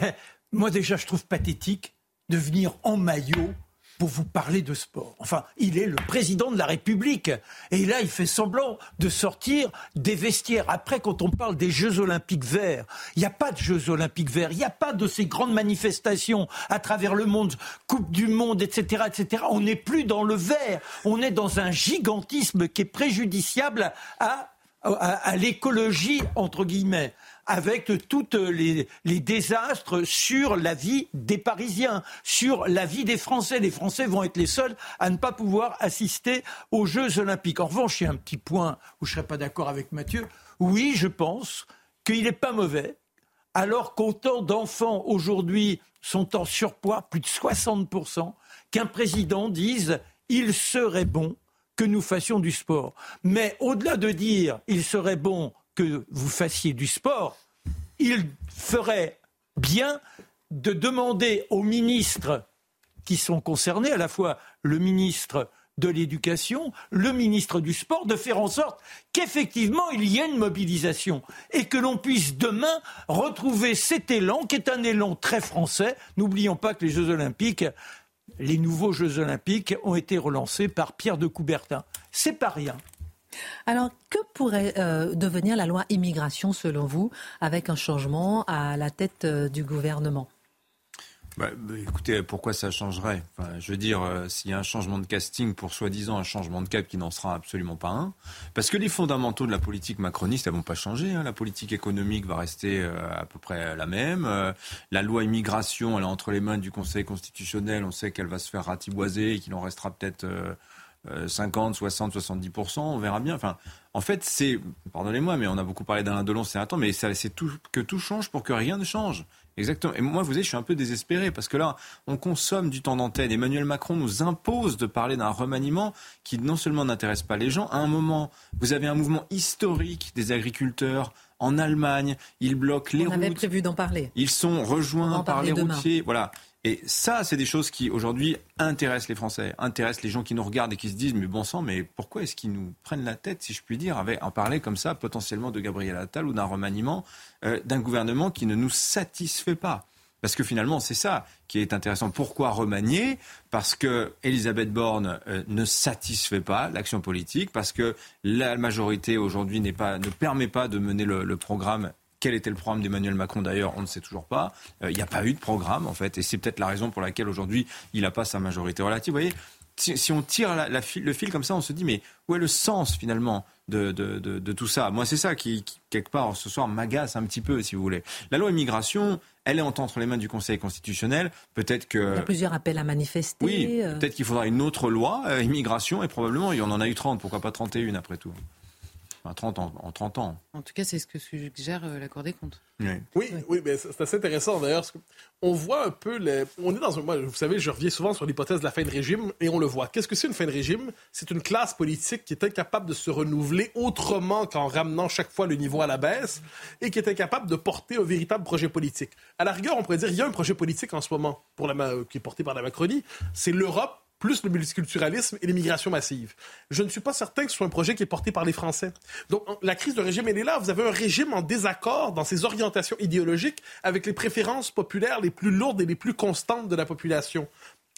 H: moi déjà, je trouve pathétique de venir en maillot pour vous parler de sport. Enfin, il est le président de la République. Et là, il fait semblant de sortir des vestiaires. Après, quand on parle des Jeux olympiques verts, il n'y a pas de Jeux olympiques verts. Il n'y a pas de ces grandes manifestations à travers le monde, Coupe du Monde, etc., etc. On n'est plus dans le vert. On est dans un gigantisme qui est préjudiciable à à, l'écologie, entre guillemets avec tous les, désastres sur la vie des Parisiens, sur la vie des Français. Les Français vont être les seuls à ne pas pouvoir assister aux Jeux olympiques. En revanche, il y a un petit point où je ne serais pas d'accord avec Mathieu. Oui, je pense qu'il n'est pas mauvais, alors qu'autant d'enfants aujourd'hui sont en surpoids, plus de 60%, qu'un président dise il serait bon que nous fassions du sport. Mais au-delà de dire il serait bon que vous fassiez du sport, il ferait bien de demander aux ministres qui sont concernés, à la fois le ministre de l'Éducation, le ministre du Sport, de faire en sorte qu'effectivement il y ait une mobilisation et que l'on puisse demain retrouver cet élan qui est un élan très français. N'oublions pas que les Jeux Olympiques, les nouveaux Jeux Olympiques ont été relancés par Pierre de Coubertin. C'est pas rien.
A: Alors, que pourrait euh, devenir la loi immigration selon vous, avec un changement à la tête euh, du gouvernement?
E: Bah, bah, écoutez, pourquoi ça changerait? Je veux dire, euh, s'il y a un changement de casting pour soi-disant un changement de cap qui n'en sera absolument pas un, parce que les fondamentaux de la politique macroniste, vont pas changer. Hein. La politique économique va rester à peu près la même. la loi immigration, elle est entre les mains du Conseil constitutionnel. On sait qu'elle va se faire ratiboiser et qu'il en restera peut-être 50, 60, 70%, on verra bien. Enfin, en fait, c'est, pardonnez-moi, mais on a beaucoup parlé d'Alain Delon c'est un temps, mais c'est tout, que tout change pour que rien ne change. Exactement. Et moi, vous savez, je suis un peu désespéré parce que là, on consomme du temps d'antenne. Emmanuel Macron nous impose de parler d'un remaniement qui non seulement n'intéresse pas les gens, à un moment, vous avez un mouvement historique des agriculteurs en Allemagne, ils bloquent les
A: On
E: routes.
A: avait prévu d'en parler.
E: Ils sont rejoints par les routiers. Voilà. Et ça, c'est des choses qui aujourd'hui intéressent les Français, intéressent les gens qui nous regardent et qui se disent mais bon sang, mais pourquoi est-ce qu'ils nous prennent la tête, si je puis dire, avec en parler comme ça potentiellement de Gabriel Attal ou d'un remaniement euh, d'un gouvernement qui ne nous satisfait pas? Parce que finalement, c'est ça qui est intéressant. Pourquoi remanier? Parce que Elisabeth Borne euh, ne satisfait pas l'action politique, parce que la majorité aujourd'hui ne permet pas de mener le programme quel était le programme d'Emmanuel Macron d'ailleurs On ne sait toujours pas. Euh, il n'y a pas eu de programme en fait, et c'est peut-être la raison pour laquelle aujourd'hui il n'a pas sa majorité relative. Vous voyez, si, on tire la, le fil comme ça, on se dit mais où est le sens finalement de, de, tout ça? Moi, c'est ça qui, quelque part, ce soir, m'agace un petit peu, si vous voulez. La loi immigration, elle est entre les mains du Conseil constitutionnel. Peut-être que.
A: Il y a plusieurs appels à manifester.
E: Oui, euh. peut-être qu'il faudra une autre loi, euh, immigration, et probablement, il y en a eu 30, pourquoi pas 31 après tout 30 ans, en 30 ans.
F: En tout cas, c'est ce que suggère euh, la Cour des comptes.
C: Oui, oui, mais c'est assez intéressant d'ailleurs. On voit un peu les. On est dans un. Moi, vous savez, je reviens souvent sur l'hypothèse de la fin de régime et on le voit. Qu'est-ce que c'est une fin de régime? C'est une classe politique qui est incapable de se renouveler autrement qu'en ramenant chaque fois le niveau à la baisse et qui est incapable de porter un véritable projet politique. À la rigueur, on pourrait dire il y a un projet politique en ce moment pour la, qui est porté par la Macronie. C'est l'Europe plus le multiculturalisme et l'immigration massive. Je ne suis pas certain que ce soit un projet qui est porté par les Français. Donc, la crise de régime, elle est là. Vous avez un régime en désaccord dans ses orientations idéologiques avec les préférences populaires les plus lourdes et les plus constantes de la population.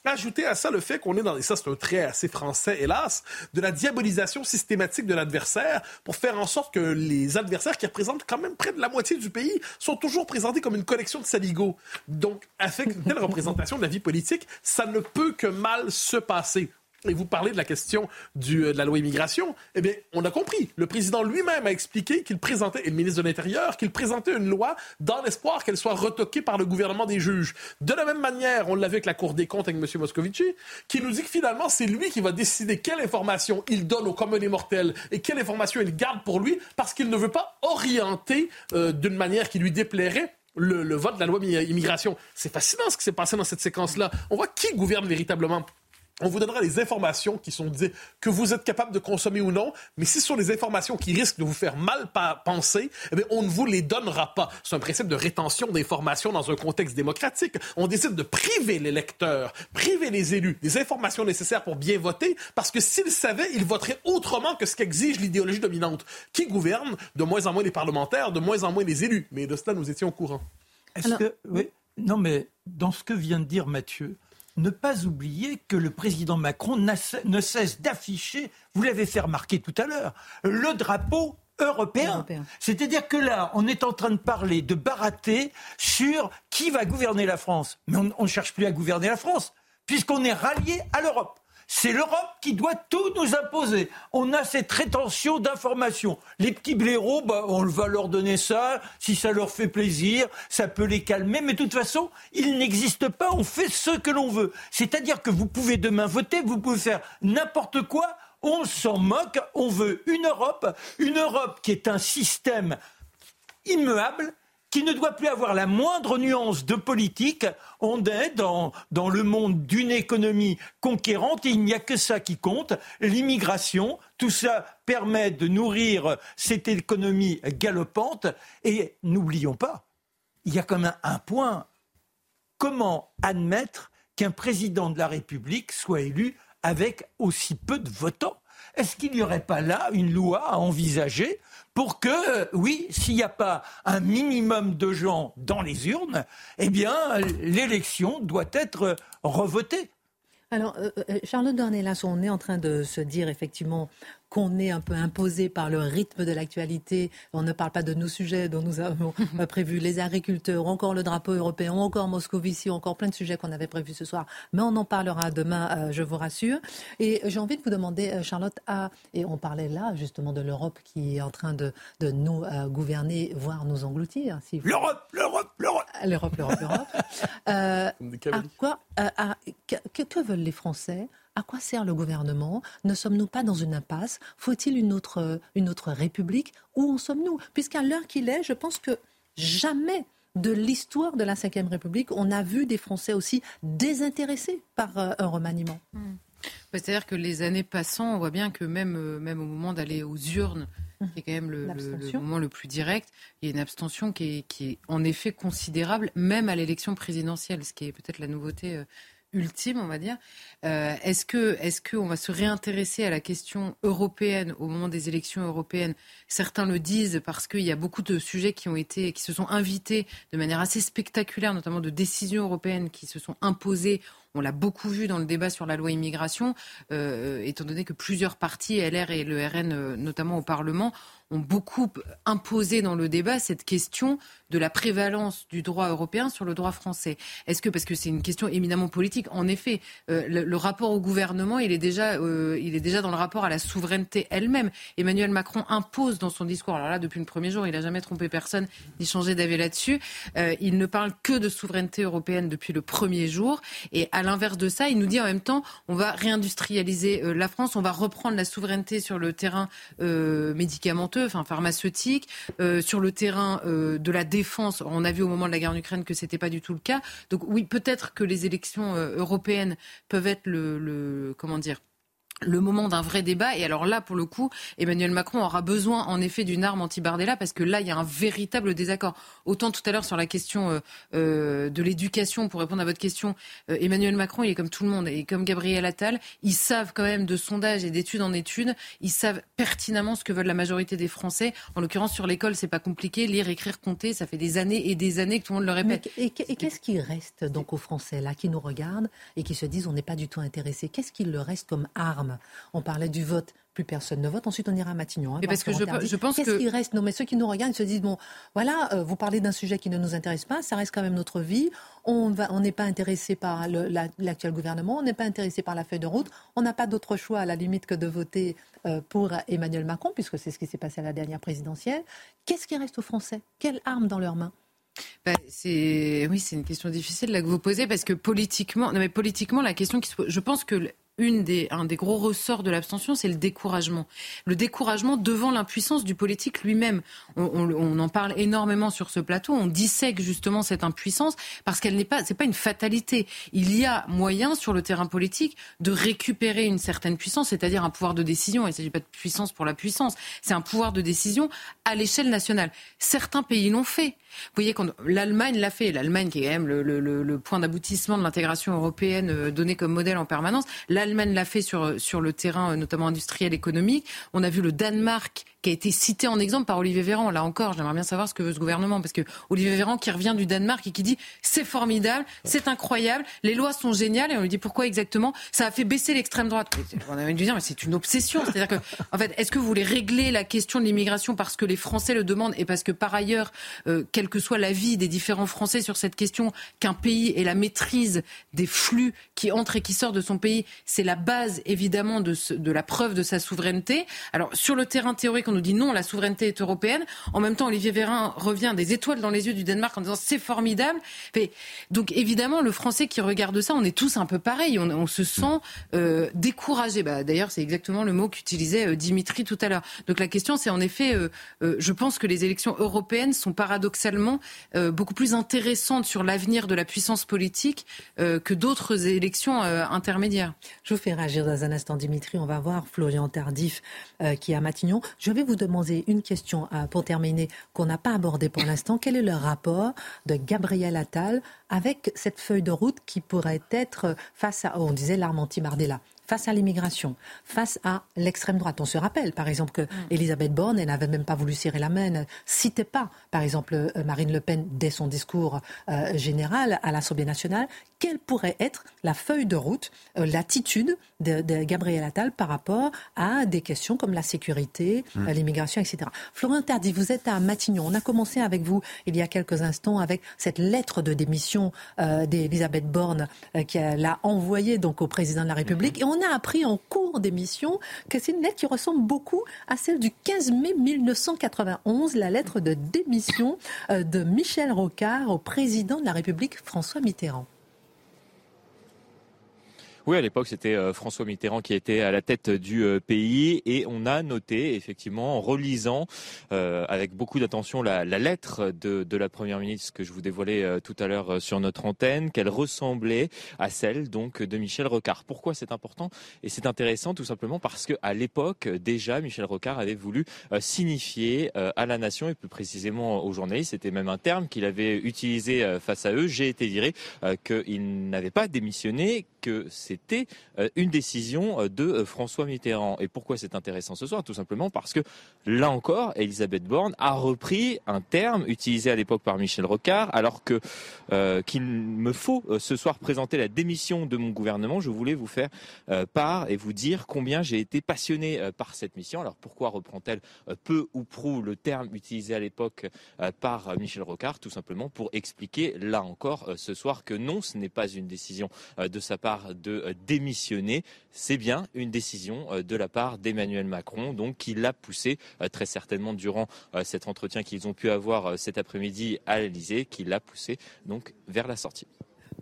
C: Ajouter à ça le fait qu'on est dans, et ça c'est un trait assez français hélas, de la diabolisation systématique de l'adversaire pour faire en sorte que les adversaires qui représentent quand même près de la moitié du pays sont toujours présentés comme une collection de saligots. Donc, avec une telle représentation de la vie politique, ça ne peut que mal se passer et vous parlez de la question euh, de la loi immigration, eh bien, on a compris. Le président lui-même a expliqué qu'il présentait, et le ministre de l'Intérieur, qu'il présentait une loi dans l'espoir qu'elle soit retoquée par le gouvernement des juges. De la même manière, on l'a vu avec la Cour des comptes avec M. Moscovici, qui nous dit que finalement, c'est lui qui va décider quelle information il donne aux communs des et quelle information il garde pour lui, parce qu'il ne veut pas orienter euh, d'une manière qui lui déplairait le, le, vote de la loi immigration. C'est fascinant ce qui s'est passé dans cette séquence-là. On voit qui gouverne véritablement. On vous donnera les informations qui sont dites que vous êtes capable de consommer ou non, mais si ce sont des informations qui risquent de vous faire mal penser, eh on ne vous les donnera pas. C'est un principe de rétention d'informations dans un contexte démocratique. On décide de priver les lecteurs, priver les élus des informations nécessaires pour bien voter, parce que s'ils savaient, ils voteraient autrement que ce qu'exige l'idéologie dominante, qui gouverne? De moins en moins les parlementaires, de moins en moins les élus. Mais de cela, nous étions au courant.
H: Est-ce que, oui, non, mais dans ce que vient de dire Mathieu, ne pas oublier que le président Macron ne cesse d'afficher, vous l'avez fait remarquer tout à l'heure, le drapeau européen. C'est-à-dire que là, on est en train de parler, de barater sur qui va gouverner la France. Mais on ne cherche plus à gouverner la France, puisqu'on est rallié à l'Europe. C'est l'Europe qui doit tout nous imposer. On a cette rétention d'informations. Les petits blaireaux, bah, on va leur donner ça. Si ça leur fait plaisir, ça peut les calmer. Mais de toute façon, ils n'existent pas. On fait ce que l'on veut. C'est-à-dire que vous pouvez demain voter, vous pouvez faire n'importe quoi. On s'en moque. On veut une Europe, une Europe qui est un système immuable qui ne doit plus avoir la moindre nuance de politique. On est dans, dans le monde d'une économie conquérante et il n'y a que ça qui compte, l'immigration. Tout ça permet de nourrir cette économie galopante. Et n'oublions pas, il y a quand même un point. Comment admettre qu'un président de la République soit élu avec aussi peu de votants? Est-ce qu'il n'y aurait pas là une loi à envisager pour que, oui, s'il n'y a pas un minimum de gens dans les urnes, eh bien, l'élection doit être revotée.
A: Alors, euh, euh, Charlotte Dornelas, on est en train de se dire effectivement qu'on est un peu imposé par le rythme de l'actualité. On ne parle pas de nos sujets dont nous avons prévu les agriculteurs, encore le drapeau européen, encore Moscovici, encore plein de sujets qu'on avait prévus ce soir. Mais on en parlera demain, euh, je vous rassure. Et j'ai envie de vous demander, euh, Charlotte, à, et on parlait là justement de l'Europe qui est en train de, de nous euh, gouverner, voire nous engloutir.
H: Si L'Europe, l'Europe, l'Europe.
A: L'Europe, l'Europe, l'Europe. à quoi, que veulent les Français? À quoi sert le gouvernement? Ne sommes-nous pas dans une impasse? Faut-il une autre, une autre république? Où en sommes-nous? Puisqu'à l'heure qu'il est, je pense que jamais de l'histoire de la Ve République, on a vu des Français aussi désintéressés par euh, un remaniement.
F: Hmm. Bah, c'est-à-dire que les années passant, on voit bien que même, euh, même au moment d'aller aux urnes, qui est quand même le, moment le plus direct. Il y a une abstention qui est, qui est en effet considérable, même à l'élection présidentielle, ce qui est peut-être la nouveauté euh, ultime, on va dire. Euh, est-ce que, est-ce qu'on va se réintéresser à la question européenne au moment des élections européennes? Certains le disent parce qu'il y a beaucoup de sujets qui ont été, qui se sont invités de manière assez spectaculaire, notamment de décisions européennes qui se sont imposées. On l'a beaucoup vu dans le débat sur la loi immigration, euh, étant donné que plusieurs partis, LR et le RN, euh, notamment au Parlement, ont beaucoup imposé dans le débat cette question de la prévalence du droit européen sur le droit français. Est-ce que, parce que c'est une question éminemment politique, en effet, euh, le, rapport au gouvernement, il est, déjà, euh, il est déjà dans le rapport à la souveraineté elle-même. Emmanuel Macron impose dans son discours, alors là, depuis le premier jour, il n'a jamais trompé personne ni changé d'avis là-dessus, euh, il ne parle que de souveraineté européenne depuis le premier jour. Et à l'inverse de ça, il nous dit en même temps, on va réindustrialiser la France, on va reprendre la souveraineté sur le terrain médicamenteux, enfin pharmaceutique, sur le terrain de la défense on a vu au moment de la guerre en Ukraine que c'était pas du tout le cas. Donc oui, peut-être que les élections euh, européennes peuvent être le comment dire le moment d'un vrai débat. Et alors là, pour le coup, Emmanuel Macron aura besoin en effet d'une arme anti-Bardella parce que là, il y a un véritable désaccord. Autant tout à l'heure sur la question euh, euh, de l'éducation, pour répondre à votre question, euh, Emmanuel Macron, il est comme tout le monde et comme Gabriel Attal, ils savent quand même de sondages et d'études en études, ils savent pertinemment ce que veulent la majorité des Français. En l'occurrence, sur l'école, c'est pas compliqué. Lire, écrire, compter, ça fait des années et des années que tout le monde le répète.
A: et, qu'est-ce qui reste donc aux Français là, qui nous regardent et qui se disent on n'est pas du tout intéressé Qu'est-ce qu'il leur reste comme arme? On parlait du vote plus personne ne vote. Ensuite, on ira à Matignon.
F: Hein, parce que je, pense
A: Qu'est-ce qui reste? Non, mais ceux qui nous regardent se disent bon, voilà, euh, vous parlez d'un sujet qui ne nous intéresse pas, ça reste quand même notre vie. On n'est pas intéressé par l'actuel gouvernement, on n'est pas intéressé par la feuille de route. On n'a pas d'autre choix à la limite que de voter euh, pour Emmanuel Macron, puisque c'est ce qui s'est passé à la dernière présidentielle. Qu'est-ce qui reste aux Français? Quelle arme dans leurs mains?
F: Bah, c'est oui, c'est une question difficile là que vous posez parce que politiquement, non mais politiquement la question qui se pose, je pense que une des, un des gros ressorts de l'abstention, c'est le découragement. Le découragement devant l'impuissance du politique lui-même. On, en parle énormément sur ce plateau. On dissèque justement cette impuissance parce qu'elle n'est pas, c'est pas une fatalité. Il y a moyen sur le terrain politique de récupérer une certaine puissance, c'est-à-dire un pouvoir de décision. Il ne s'agit pas de puissance pour la puissance. C'est un pouvoir de décision à l'échelle nationale. Certains pays l'ont fait. Vous voyez, l'Allemagne l'a fait, l'Allemagne qui est quand même le, le point d'aboutissement de l'intégration européenne euh, donnée comme modèle en permanence, l'Allemagne l'a fait sur, le terrain euh, notamment industriel économique. On a vu le Danemark qui a été cité en exemple par Olivier Véran. Là encore, j'aimerais bien savoir ce que veut ce gouvernement, parce que Olivier Véran qui revient du Danemark et qui dit c'est formidable, c'est incroyable, les lois sont géniales, et on lui dit pourquoi exactement? Ça a fait baisser l'extrême droite. On a envie de dire mais c'est une obsession. C'est-à-dire que, en fait, est-ce que vous voulez régler la question de l'immigration parce que les Français le demandent et parce que par ailleurs, euh, quel que soit l'avis des différents Français sur cette question, qu'un pays ait la maîtrise des flux qui entrent et qui sortent de son pays, c'est la base évidemment de, de la preuve de sa souveraineté? Alors sur le terrain théorique, nous dit non, la souveraineté est européenne. En même temps, Olivier Véran revient des étoiles dans les yeux du Danemark en disant c'est formidable. donc évidemment, le Français qui regarde ça, on est tous un peu pareil. On, se sent euh, découragé. Bah, D'ailleurs, c'est exactement le mot qu'utilisait euh, Dimitri tout à l'heure. Donc la question, c'est en effet, euh, je pense que les élections européennes sont paradoxalement beaucoup plus intéressantes sur l'avenir de la puissance politique que d'autres élections intermédiaires.
A: Je vous fais réagir dans un instant, Dimitri. On va voir Florian Tardif qui est à Matignon. Je vais vous demander une question euh, pour terminer qu'on n'a pas abordée pour l'instant. Quel est le rapport de Gabriel Attal avec cette feuille de route qui pourrait être face à, on disait l'arme anti-Bardella face à l'immigration, face à l'extrême droite? On se rappelle, par exemple, que mm. Elisabeth Borne, elle n'avait même pas voulu serrer la main, ne citait pas, par exemple, euh, Marine Le Pen dès son discours euh, général à l'Assemblée nationale. Quelle pourrait être la feuille de route, l'attitude de, Gabriel Attal par rapport à des questions comme la sécurité, mmh. l'immigration, etc. Florent Tardy, vous êtes à Matignon. On a commencé avec vous il y a quelques instants avec cette lettre de démission euh, d'Elisabeth Borne euh, qu'elle a envoyée donc au président de la République. Mmh. Et on a appris en cours d'émission que c'est une lettre qui ressemble beaucoup à celle du 15 mai 1991, la lettre de démission euh, de Michel Rocard au président de la République François Mitterrand.
D: Oui, à l'époque, c'était euh, François Mitterrand qui était à la tête du euh, pays et on a noté, effectivement, en relisant euh, avec beaucoup d'attention la, la, lettre de, de, la Première ministre que je vous dévoilais tout à l'heure sur notre antenne, qu'elle ressemblait à celle donc de Michel Rocard. Pourquoi c'est important Et c'est intéressant? Tout simplement parce qu'à l'époque, déjà, Michel Rocard avait voulu signifier à la nation et plus précisément aux journalistes, c'était même un terme qu'il avait utilisé face à eux, j'ai été viré, qu'il n'avait pas démissionné, que c'était euh, une décision euh, de euh, François Mitterrand. Et pourquoi c'est intéressant ce soir? Tout simplement parce que, là encore, Elisabeth Borne a repris un terme utilisé à l'époque par Michel Rocard, alors que qu'il me faut ce soir présenter la démission de mon gouvernement. Je voulais vous faire part et vous dire combien j'ai été passionné par cette mission. Alors pourquoi reprend-elle peu ou prou le terme utilisé à l'époque par Michel Rocard? Tout simplement pour expliquer, là encore, ce soir, que non, ce n'est pas une décision de sa part de euh, démissionner. C'est bien une décision euh, de la part d'Emmanuel Macron, donc qui l'a poussé euh, très certainement durant cet entretien qu'ils ont pu avoir cet après-midi à l'Elysée, qui l'a poussé donc vers la sortie.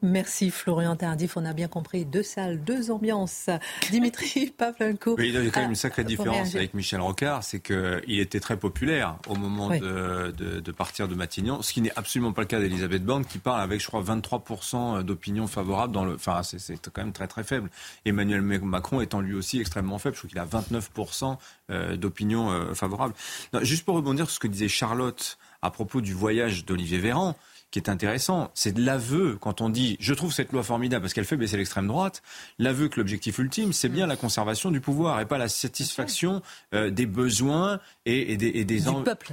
A: Merci Florian Tardif. On a bien compris deux salles, deux ambiances. Dimitri Pavlenko.
E: il y a quand même une sacrée différence avec Michel Rocard, c'est qu'il était très populaire au moment de, partir de Matignon, ce qui n'est absolument pas le cas d'Elisabeth Borne, qui parle avec, je crois, 23% d'opinion favorable. Dans le, enfin, c'est quand même très très faible. Emmanuel Macron étant lui aussi extrêmement faible, je crois qu'il a 29% euh, d'opinion euh, favorable. juste pour rebondir sur ce que disait Charlotte à propos du voyage d'Olivier Véran, qui est intéressant, c'est de l'aveu quand on dit je trouve cette loi formidable parce qu'elle fait baisser l'extrême droite, l'aveu que l'objectif ultime c'est bien la conservation du pouvoir et pas la satisfaction euh, des besoins et, des, et des,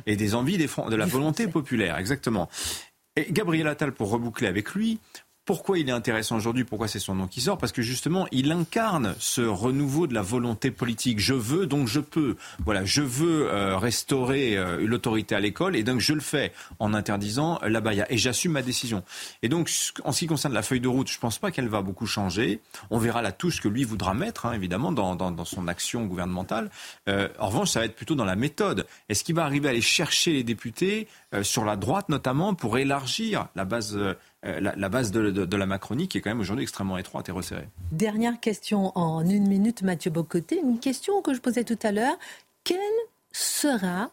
E: et des envies des, de la volonté populaire, exactement. Et Gabriel Attal, pour reboucler avec lui, pourquoi il est intéressant aujourd'hui? Pourquoi c'est son nom qui sort? Parce que justement, il incarne ce renouveau de la volonté politique. Je veux, donc je peux. Voilà, je veux euh, restaurer euh, l'autorité à l'école et donc je le fais en interdisant la baya. Et j'assume ma décision. Et donc, en ce qui concerne la feuille de route, je ne pense pas qu'elle va beaucoup changer. On verra la touche que lui voudra mettre, hein, évidemment, dans, dans, son action gouvernementale. Euh, en revanche, ça va être plutôt dans la méthode. Est-ce qu'il va arriver à aller chercher les députés sur la droite, notamment, pour élargir la base euh, la, base de, la Macronie qui est quand même aujourd'hui extrêmement étroite et resserrée.
A: Dernière question en une minute, Mathieu Bocoté. Une question que je posais tout à l'heure. Quelle sera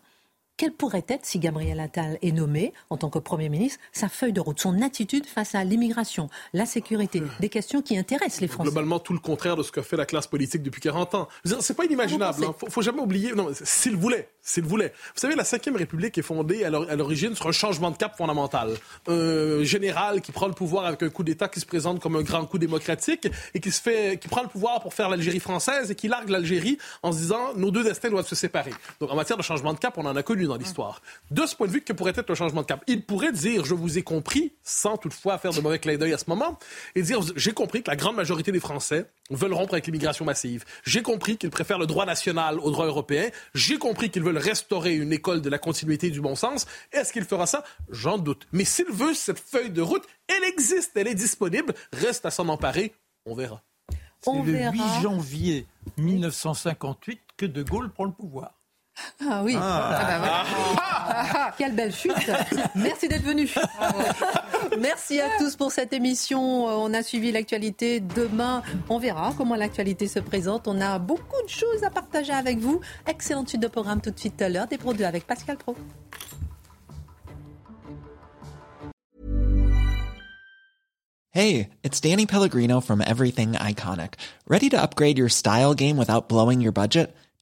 A: quelle pourrait être, si Gabriel Attal est nommé en tant que Premier ministre, sa feuille de route, son attitude face à l'immigration, la sécurité, des questions qui intéressent les Français
C: Globalement, tout le contraire de ce que fait la classe politique depuis 40 ans. C'est pas inimaginable. Il hein. faut, faut, jamais oublier. Non, s'il voulait, s'il voulait. Vous savez, la Ve République est fondée à l'origine sur un changement de cap fondamental. Un général qui prend le pouvoir avec un coup d'État qui se présente comme un grand coup démocratique et qui se fait, qui prend le pouvoir pour faire l'Algérie française et qui largue l'Algérie en se disant nos deux destins doivent se séparer. Donc en matière de changement de cap, on en a connu dans l'histoire. De ce point de vue, que pourrait être le changement de cap? Il pourrait dire je vous ai compris, sans toutefois faire de mauvais clin d'œil à ce moment, et dire j'ai compris que la grande majorité des Français veulent rompre avec l'immigration massive. J'ai compris qu'ils préfèrent le droit national au droit européen. J'ai compris qu'ils veulent restaurer une école de la continuité et du bon sens. Est-ce qu'il fera ça? J'en doute. Mais s'il veut cette feuille de route, elle existe, elle est disponible. Reste à s'en emparer. On verra.
H: C'est le 8 janvier 1958 que De Gaulle prend le pouvoir.
A: Ah oui. Ah. Ah bah ah. Quelle belle chute. Merci d'être venu. Merci à tous pour cette émission. On a suivi l'actualité. Demain, on verra comment l'actualité se présente. On a beaucoup de choses à partager avec vous. Excellente suite de programme tout de suite à l'heure des produits avec Pascal Pro.
L: Hey, it's Danny Pellegrino from Everything Iconic. Ready to upgrade your style game without blowing your budget?